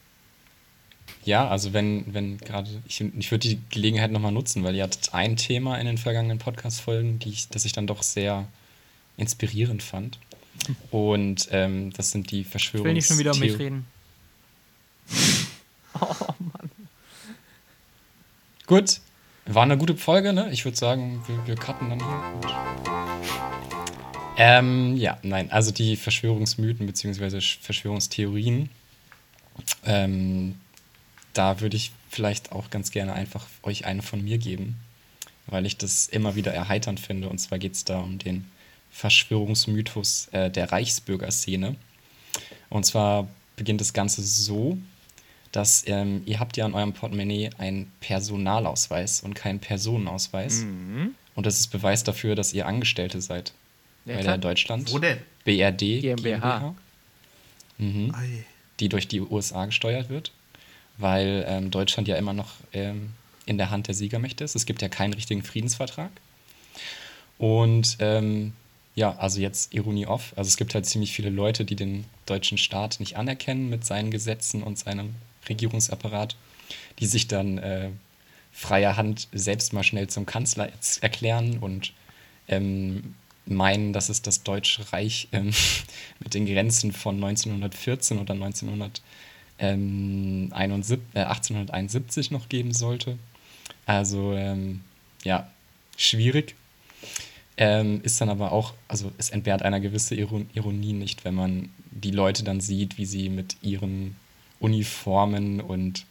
ja, also wenn, wenn gerade, ich, ich würde die Gelegenheit nochmal nutzen, weil ihr hattet ein Thema in den vergangenen Podcast-Folgen, die ich, das ich dann doch sehr inspirierend fand. Und ähm, das sind die Ich Verschwörungs... will nicht schon wieder um mich reden. Gut, war eine gute Folge, ne? Ich würde sagen, wir, wir cutten dann hier. Und ähm, ja, nein, also die Verschwörungsmythen bzw. Verschwörungstheorien, ähm, da würde ich vielleicht auch ganz gerne einfach euch eine von mir geben, weil ich das immer wieder erheiternd finde. Und zwar geht es da um den Verschwörungsmythos äh, der Reichsbürgerszene. Und zwar beginnt das Ganze so, dass ähm, ihr habt ja an eurem Portemonnaie einen Personalausweis und keinen Personenausweis. Und das ist Beweis dafür, dass ihr Angestellte seid Ja, bei klar. der Deutschland. Wo denn? BRD GmbH. Mhm, Ei. Die durch die USA gesteuert wird, weil ähm, Deutschland ja immer noch ähm, in der Hand der Siegermächte ist. Es gibt ja keinen richtigen Friedensvertrag. Und ähm, ja, also jetzt Ironie off. Also es gibt halt ziemlich viele Leute, die den deutschen Staat nicht anerkennen mit seinen Gesetzen und seinem Regierungsapparat, die sich dann äh, freier Hand selbst mal schnell zum Kanzler erklären und ähm, meinen, dass es das Deutsche Reich ähm, mit den Grenzen von 1914 oder 1971, äh, 1871 noch geben sollte. Also ähm, ja, schwierig. Ähm, ist dann aber auch, also es entbehrt einer gewissen Iron Ironie nicht, wenn man die Leute dann sieht, wie sie mit ihren Uniformen und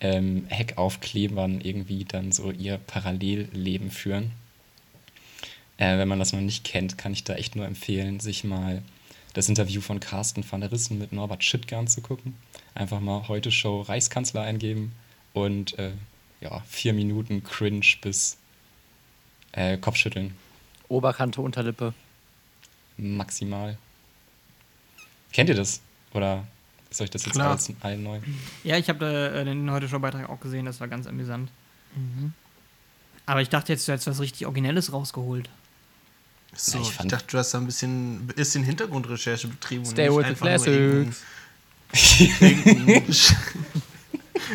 ähm, Heckaufklebern irgendwie dann so ihr Parallelleben führen. Äh, wenn man das noch nicht kennt, kann ich da echt nur empfehlen, sich mal das Interview von Carsten van der Rissen mit Norbert Schüttger anzugucken. Einfach mal heute Show Reichskanzler eingeben und äh, ja, vier Minuten Cringe bis äh, Kopfschütteln Oberkante, Unterlippe. maximal. Kennt ihr das? Oder Soll ich das jetzt Klar. alles allen neu? Ja, ich habe äh, den heute schon Beitrag auch gesehen, das war ganz amüsant. Mhm. Aber ich dachte jetzt, du hättest was richtig Originelles rausgeholt. So, Ja, ich ich, dachte, du hast da ein bisschen, bisschen Hintergrundrecherche betrieben. Stay und with nicht the einfach irgendeinen- classics. irgendeinen Sch-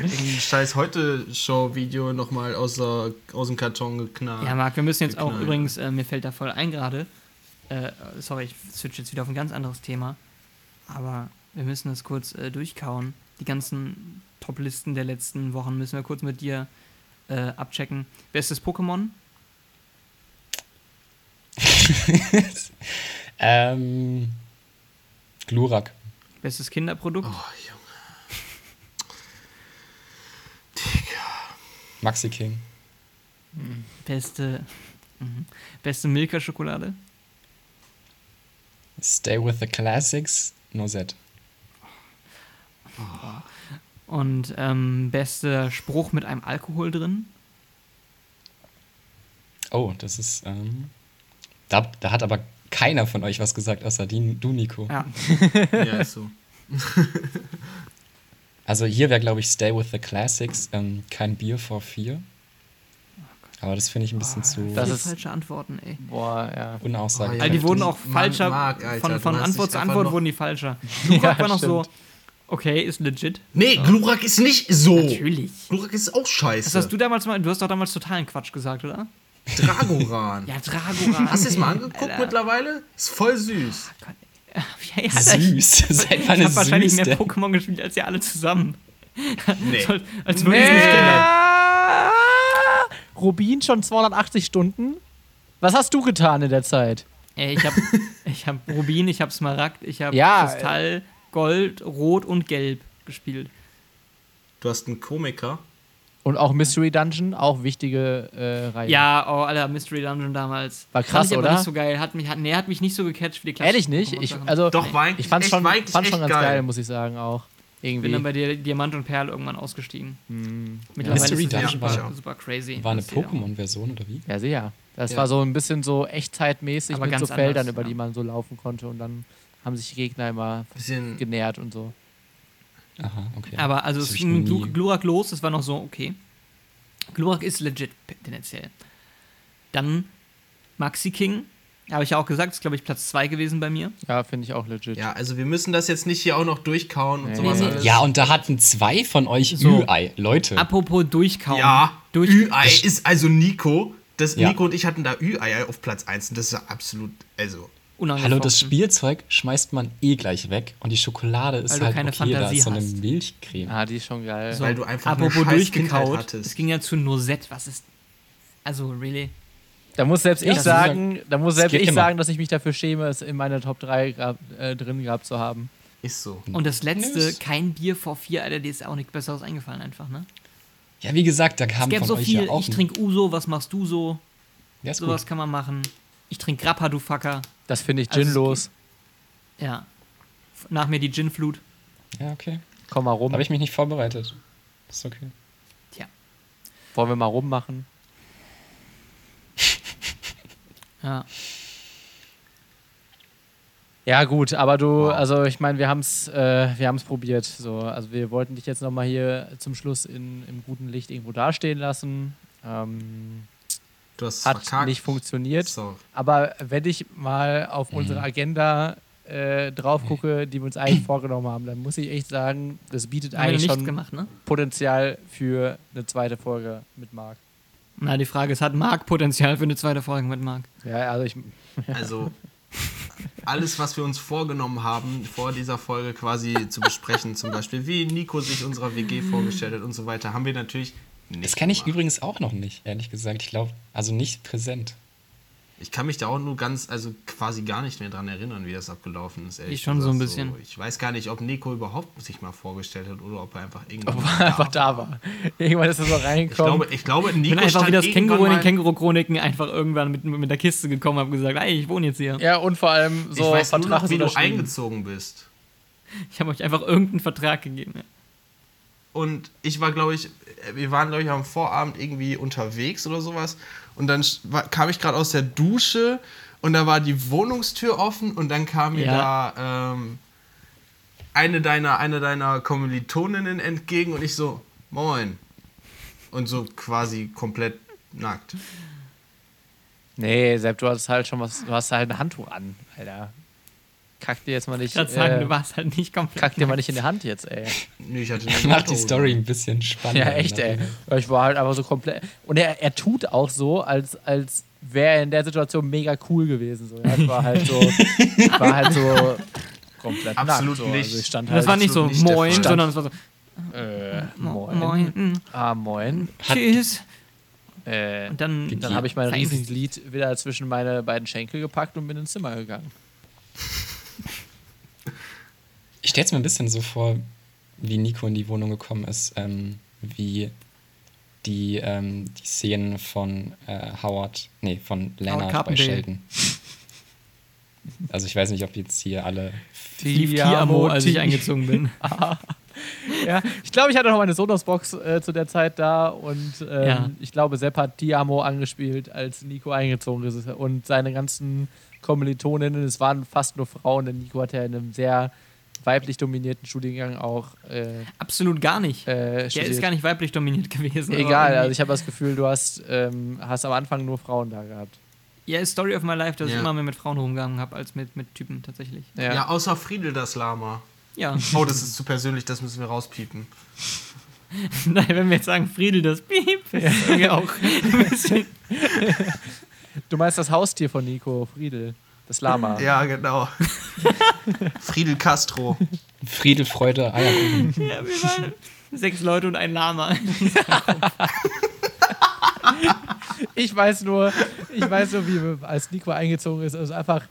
irgendein scheiß Heute-Show-Video nochmal aus, der- aus dem Karton geknallt. Ja, Marc, wir müssen jetzt auch Geknallt. übrigens, äh, mir fällt da voll ein gerade. Äh, sorry, ich switch jetzt wieder auf ein ganz anderes Thema. Aber wir müssen das kurz äh, durchkauen. Die ganzen Top-Listen der letzten Wochen müssen wir kurz mit dir äh, abchecken. Bestes Pokémon? Ähm, Glurak. Bestes Kinderprodukt? Oh, Junge. Maxi King. Beste, mhm. beste Milka-Schokolade? Stay with the Classics. Noset. Und ähm, bester Spruch mit einem Alkohol drin? Oh, das ist. Ähm, da, da hat aber keiner von euch was gesagt, außer die, du, Nico. Ja. Ja, ist so. Also hier wäre, glaube ich, Stay with the Classics. Ähm, kein Bier vor vier. Aber das finde ich ein bisschen zu Das ist- falsche Antworten, ey. Boah, ja. unaussagbar. Oh, Also die Ja, wurden auch Mann, falscher, Marc, Alter, von, von Antwort zu Antwort wurden die falscher. Glurak war noch so, stimmt. okay, ist legit. Nee, Glurak ist nicht so. Natürlich. Glurak ist auch scheiße. Das hast du damals mal, du hast doch damals totalen Quatsch gesagt, oder? Dragoran. Ja, Dragoran. Hast du es mal angeguckt Alter. mittlerweile? Ist voll süß. Ja, ja, Alter, ich- süß. Seit Ich wann habe ist wahrscheinlich süß mehr denn? Pokémon gespielt als ihr alle zusammen. Nee. So, als würde ich es nicht kennen. Rubin schon 280 Stunden? Was hast du getan in der Zeit? Ey, ich habe ich hab Rubin, ich habe Smaragd, ich habe Ja, Kristall, Gold, Rot und Gelb gespielt. Du hast einen Komiker. Und auch Mystery Dungeon, auch wichtige äh, Reihe. Ja, oh, Alter, Mystery Dungeon damals. War krass, Fand ich aber oder? nicht so geil. Hat mich, hat, nee, hat mich nicht so gecatcht wie die klassischen Ehrlich nicht? Ich, also, Doch, war ich fand's echt, schon, fand's schon ganz geil. geil. muss ich sagen, auch. Ich Irgendwie. bin dann bei dir Diamant und Perl irgendwann ausgestiegen. Hm. Mittlerweile Mystery ist Dungeon super, war- super crazy. War eine Pokémon-Version oder wie? Ja, sicher. Das Ja. war so ein bisschen so echtzeitmäßig Aber mit so Feldern, anders, über ja. die man so laufen konnte und dann haben sich die Gegner immer Bisschen. genährt und so. Aha, okay. Aber also es ging Glu Glurak los, das war noch so okay. Glurak ist legit tendenziell. Dann Maxi King, habe ich ja auch gesagt, ist glaube ich Platz 2 gewesen bei mir. Ja, finde ich auch legit. Ja, also wir müssen das jetzt nicht hier auch noch durchkauen und Nee. sowas Nee, nee. alles. Ja, und da hatten zwei von euch So. Ü-Ei. Leute. Apropos durchkauen. Ja, Durch Ü-Ei ist also Nico. Das, Ja. Nico und ich hatten da Ü-Ei auf Platz 1 und das ist absolut, also. Unangefochten. Hallo, das Spielzeug schmeißt man eh gleich weg und die Schokolade ist halt keine okay, da Fantasie ist so eine. Milchcreme. Ah, die ist schon geil. So, Weil du einfach eine apropos Kindheit durchgekaut. hattest. Es ging ja zu Nosette. Was ist. Also, really? Da muss selbst Ja, ich sagen, da muss selbst ich immer. sagen, dass ich mich dafür schäme, es in meiner Top 3 grad, äh, drin gehabt zu haben. Ist so. Und das letzte, Nüss. kein Bier vor vier, Alter, dir ist auch nichts Besseres eingefallen, einfach, ne? Ja, wie gesagt, da Es kam gäbe von so euch viel. ja auch Ich trinke Uso, was machst du so? Ja, ist Sowas gut. kann man machen. Ich trinke Grappa, du Fucker. Das finde ich Also ginlos. Ja. F- Nach mir die Ginflut. Ja, okay. Komm mal rum. Habe ich mich nicht vorbereitet. Ist okay. Tja. Wollen wir mal rummachen? Ja. Ja, gut, aber du, Wow. also ich meine, wir haben es äh, wir haben's probiert. So. Also wir wollten dich jetzt nochmal hier zum Schluss in, im guten Licht irgendwo dastehen lassen. Ähm, hat verkackt. nicht funktioniert. So. Aber wenn ich mal auf Mhm. unsere Agenda äh, drauf gucke, die wir uns eigentlich vorgenommen haben, dann muss ich echt sagen, das bietet Haben eigentlich schon gemacht, ne? Potenzial für eine zweite Folge mit Marc. Na, die Frage ist, hat Marc Potenzial für eine zweite Folge mit Marc? Ja, also ich, Also, alles, was wir uns vorgenommen haben, vor dieser Folge quasi zu besprechen, zum Beispiel, wie Nico sich unserer WG vorgestellt hat und so weiter, haben wir natürlich nicht. Das kenne ich übrigens auch noch nicht, ehrlich gesagt. Ich glaube, also nicht präsent. Ich kann mich da auch nur ganz, also quasi gar nicht mehr dran erinnern, wie das abgelaufen ist. ehrlich Ich schon so ein gesagt. bisschen. ich weiß gar nicht, ob Nico überhaupt sich mal vorgestellt hat oder ob er einfach irgendwann ob er einfach da war. Irgendwann ist er so Ich reingekommen. glaube, ich glaube, Nico Ich bin einfach stand wie das Känguru in den Känguru-Chroniken einfach irgendwann mit, mit der Kiste gekommen und habe gesagt, ey, ich wohne jetzt hier. ja, und vor allem so ich weiß nur Vertrag noch, wie du eingezogen bist. Ich habe euch einfach irgendeinen Vertrag gegeben. Ja. Und ich war, glaube ich, wir waren, glaube ich, am Vorabend irgendwie unterwegs oder sowas. Und dann war, kam ich gerade aus der Dusche und da war die Wohnungstür offen und dann kam mir Ja. da ähm, eine deiner, eine deiner Kommilitoninnen entgegen und ich so, moin. Und so quasi komplett nackt. Nee, Sepp, du hast halt schon was, du hast halt ein Handtuch an, Alter. Kack dir jetzt mal nicht. Ich würde sagen, äh, du warst halt nicht komplett. kack dir mal nicht in die Hand jetzt, ey. Nee, ich hatte Macht die. Story ein bisschen spannender. Ja, echt, ey. Ich war halt einfach so komplett. Und er, er tut auch so, als, als wäre er in der Situation mega cool gewesen. So. Er war halt so, war halt so komplett Absolut nackt. So. nicht. Also ich stand halt, Das war nicht so nicht moin, sondern es war so äh, moin. moin. moin. mm, Ah, moin. Tschüss. Äh, Und dann, dann habe ich mein Fein. Riesenglied wieder zwischen meine beiden Schenkel gepackt und bin ins Zimmer gegangen. Ich stelle es mir ein bisschen so vor, wie Nico in die Wohnung gekommen ist, ähm, wie die, ähm, die Szenen von äh, Howard, nee, von Leonard bei. Sheldon. Also ich weiß nicht, ob jetzt hier alle. Tiamo, als ich eingezogen bin. Ja, ich glaube, ich hatte noch meine Sonos-Box äh, zu der Zeit da und ähm, Ja. ich glaube, Sepp hat Tiamo angespielt, als Nico eingezogen ist. Und seine ganzen Kommilitoninnen, es waren fast nur Frauen, denn Nico hat ja in einem sehr weiblich dominierten Studiengang auch äh, Absolut gar nicht. äh, Der ist gar nicht weiblich dominiert gewesen. Egal, also ich habe das Gefühl, du hast, ähm, hast am Anfang nur Frauen da gehabt. Ja, ist Story of my life, dass ich Ja. immer mehr mit Frauen rumgegangen habe, als mit, mit Typen tatsächlich. Ja. Ja, außer Friedel das Lama. Ja. Oh, das ist zu persönlich, das müssen wir rauspiepen. Nein, wenn wir jetzt sagen, Friedel, das Piep, irgendwie auch ein bisschen. Du meinst das Haustier von Nico, Friedel, das Lama. Ja, genau. Friedel Castro. Friedel, Freude, Eierkuchen. Ja, wir waren sechs Leute und ein Lama. Ich weiß nur, ich weiß nur, wie wir, als Nico eingezogen ist, uns einfach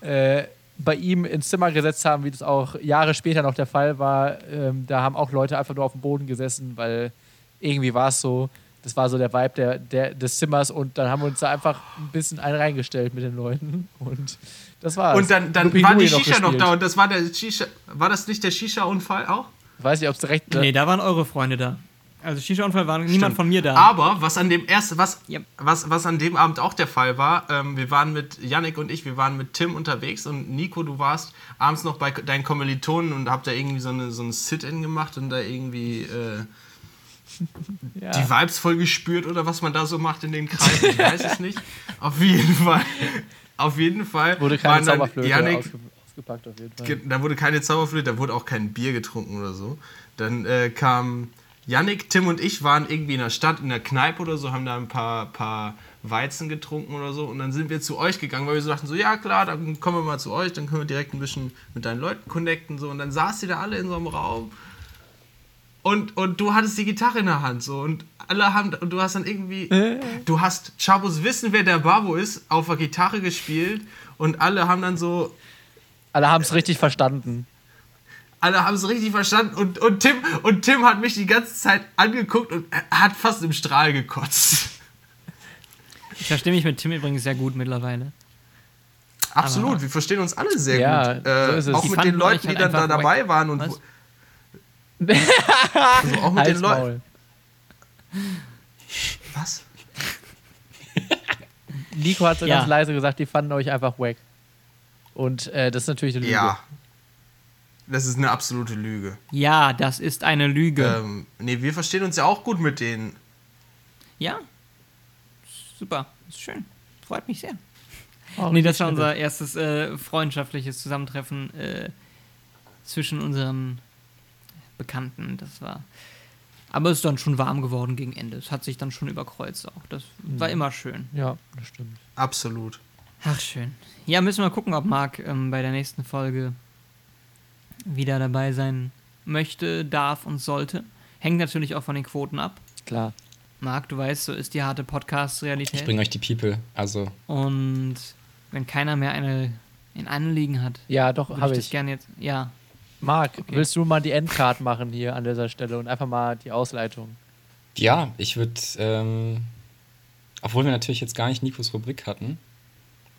äh, bei ihm ins Zimmer gesetzt haben, wie das auch Jahre später noch der Fall war. Ähm, da haben auch Leute einfach nur auf dem Boden gesessen, weil irgendwie war es so, das war so der Vibe der, der, des Zimmers und dann haben wir uns da einfach ein bisschen einen reingestellt mit den Leuten und das war's. Und dann, dann Lupi war die Shisha noch gespielt. da und das war der Shisha. War das nicht der Shisha-Unfall auch? Ich weiß nicht, ob es direkt. Nee, da waren eure Freunde da. Also Shisha-Unfall war niemand Stimmt. von mir da. Aber was an dem erst, was, Ja. was, was an dem Abend auch der Fall war, ähm, wir waren mit Yannick und ich, wir waren mit Tim unterwegs und Nico, du warst abends noch bei deinen Kommilitonen und habt da irgendwie so, eine, so ein Sit-In gemacht und da irgendwie äh, ja. die Vibes voll gespürt oder was man da so macht in den Kreisen. Ich weiß es nicht. Auf jeden Fall. Auf jeden Fall. wurde keine waren dann Zauberflöte ausge ausgepackt auf jeden Fall. Da wurde keine Zauberflöte, da wurde auch kein Bier getrunken oder so. Dann äh, kam Yannick, Tim und ich waren irgendwie in der Stadt, in der Kneipe oder so, haben da ein paar, paar Weizen getrunken oder so. Und dann sind wir zu euch gegangen, weil wir so dachten, so, ja klar, dann kommen wir mal zu euch, dann können wir direkt ein bisschen mit deinen Leuten connecten. So. Und dann saß ihr da alle in so einem Raum. Und, und du hattest die Gitarre in der Hand so und alle haben und du hast dann irgendwie du hast Chabos wissen wer der Babo ist auf der Gitarre gespielt und alle haben dann so Alle haben es richtig verstanden. alle haben es richtig verstanden und, und, Tim, und Tim hat mich die ganze Zeit angeguckt und er hat fast im Strahl gekotzt. Ich verstehe mich mit Tim übrigens sehr gut mittlerweile. Absolut, Aber- wir verstehen uns alle sehr Ja, gut. Äh, so ist es. Auch Die mit den Leuten, euch die halt dann da dabei waren. Und Was? Also auch mit den Leuten. Was? Nico hat so Ja. ganz leise gesagt, die fanden euch einfach wack. Und äh, das ist natürlich eine Lüge. Ja. Das ist eine absolute Lüge. Ja, das ist eine Lüge. Ähm, nee, wir verstehen uns ja auch gut mit denen. Ja. Super. Ist schön. Freut mich sehr. Oh, Nee, das war unser erstes äh, freundschaftliches Zusammentreffen äh, zwischen unseren Bekannten. Das war. Aber es ist dann schon warm geworden gegen Ende. Es hat sich dann schon überkreuzt auch. Das war immer schön. Ja, das stimmt. Absolut. Ach, schön. Ja, müssen wir gucken, ob Marc ähm, bei der nächsten Folge wieder dabei sein möchte, darf und sollte. Hängt natürlich auch von den Quoten ab. Klar. Marc, du weißt, so ist die harte Ich Podcast-Realität. bringe euch die People. Also, Und wenn keiner mehr eine ein Anliegen hat, Ja, doch, habe ich ich. gerne jetzt. Ja, Marc, willst du mal die Endcard machen hier an dieser Stelle und einfach mal die Ausleitung? ja, ich würde, ähm, obwohl wir natürlich jetzt gar nicht Nikos Rubrik hatten.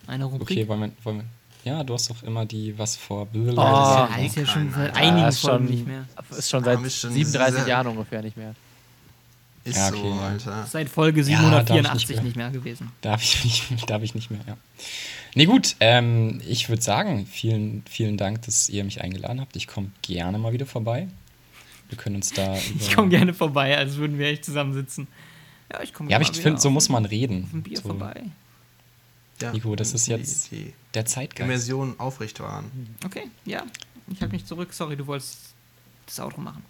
eine Rubrik. Okay, wollen wir, wollen wir, ja, du hast doch immer die was vor. Oh, das ist ja schon seit einigen Ja, schon- nicht mehr. Ist schon Ja, seit schon 37 sehr- Jahren ungefähr nicht mehr. Ist Ja, so, okay, ja. Alter. Seit Folge Ja, darf ich 784 nicht nicht, mehr. mehr gewesen. Darf ich nicht, darf ich nicht mehr, ja. Nee, gut, ähm, ich würde sagen, vielen, vielen Dank, dass ihr mich eingeladen habt. Ich komme gerne mal wieder vorbei. Wir können uns da. Ich komme gerne vorbei, als würden wir echt zusammensitzen. Ja, ich komme Ja, aber ich finde, so auf muss man ein reden. Bier So, vorbei. Ja, Nico, das ist die- jetzt die der Zeitgeist. Immersion aufrechtwahren. Okay, ja. Ich halte mich zurück. Sorry, du wolltest das Outro machen.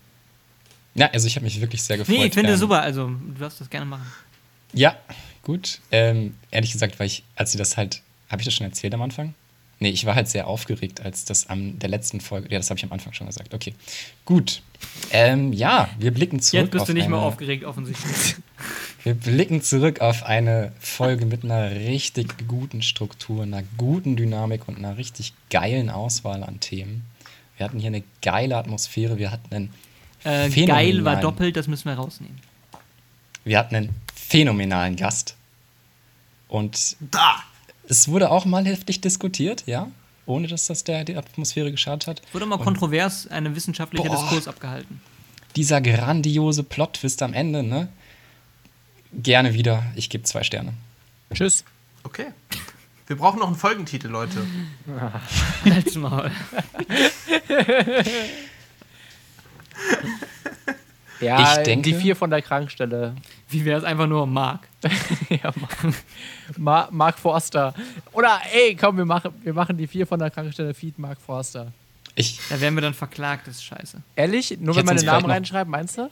Ja, also ich habe mich wirklich sehr gefreut. Nee, ich finde ähm, super. Also, du darfst das gerne machen. Ja, gut. Ähm, ehrlich gesagt, weil ich, als sie das halt, habe ich das schon erzählt am Anfang? Nee, ich war halt sehr aufgeregt, als das am der letzten Folge, ja, das habe ich am Anfang schon gesagt. Okay, gut. Ähm, ja, wir blicken zurück Jetzt bist auf du nicht eine, mehr aufgeregt, offensichtlich. Wir blicken zurück auf eine Folge mit einer richtig guten Struktur, einer guten Dynamik und einer richtig geilen Auswahl an Themen. Wir hatten hier eine geile Atmosphäre, wir hatten einen Äh, geil war doppelt, das müssen wir rausnehmen. Wir hatten einen phänomenalen Gast. Und Da! Es wurde auch mal heftig diskutiert, ja, ohne dass das der die Atmosphäre geschadet hat. Wurde mal kontrovers eine wissenschaftliche Boah. Diskurs abgehalten. Dieser grandiose Plot-Twist am Ende, ne? Gerne wieder. Ich gebe zwei Sterne. Tschüss. Okay. Wir brauchen noch einen Folgentitel, Leute. Halt's Maul. Ja, Ich denke- die vier von der Krankstelle. Wie wäre es einfach nur Mark? ja, Ma- Ma Mark Forster. Oder ey, komm, wir machen, wir machen die vier von der Krankstelle Feed Mark Forster. Ich, Da werden wir dann verklagt, das ist scheiße. Ehrlich? Nur Ich wenn man den Namen reinschreibt, meinst du?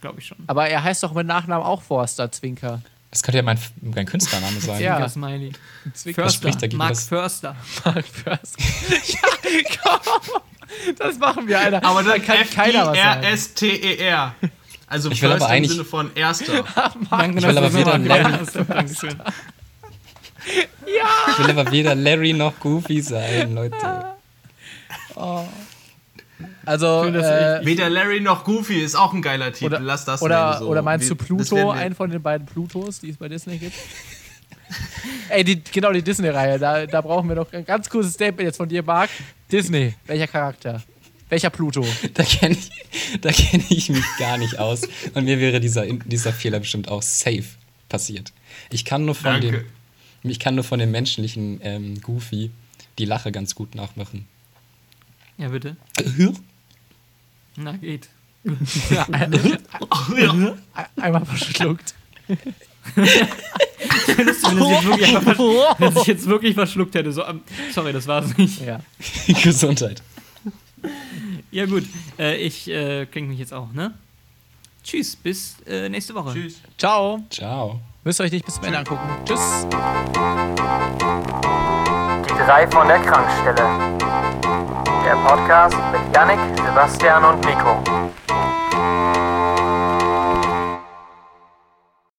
Glaube ich schon. Aber er heißt doch mit Nachnamen auch Forster, Zwinker. das könnte ja mein, mein Künstlername sein. Ja. Ja. Smiley. Zwinker. Was Förster. spricht dagegen, Mark Förster. Mark Forster. ja, komm. Das machen wir, Alter. Aber dann Da kann keiner was sagen. F-I-R-S-t-E-R. Also Ich will First aber im eigentlich- Sinne von Erster. Danke, Ich will aber weder Larry-. Dankeschön. Ich will aber weder Larry noch Goofy sein, Leute. Also, Schön, dass äh, Weder Larry noch Goofy ist auch ein geiler Titel. oder, Lass das oder, so. oder meinst du Pluto, einen von den beiden Plutos, die es bei Disney gibt? Ey, die, genau, die Disney-Reihe. Da, da brauchen wir noch ein ganz kurzes Statement jetzt von dir, Marc. Disney, welcher Charakter? Welcher Pluto? Da kenne ich, da kenn ich mich gar nicht aus. Und mir wäre dieser, dieser Fehler bestimmt auch safe passiert. Ich kann nur von, Danke. dem, ich kann nur von dem menschlichen ähm, Goofy die Lache ganz gut nachmachen. Ja, bitte. Na, geht. Ja, einmal verschluckt. Wenn es jetzt wirklich einfach versch- wenn es sich jetzt wirklich verschluckt hätte. So, ähm, sorry, das war's nicht. Ja. Gesundheit. Ja, gut. Äh, ich äh, klinge mich jetzt auch, ne? Tschüss, bis äh, nächste Woche. Tschüss. Ciao. Ciao. Müsst ihr euch nicht bis zum Ende angucken. Tschüss. Die drei von der Krankstelle. Der Podcast mit Yannick, Sebastian und Nico.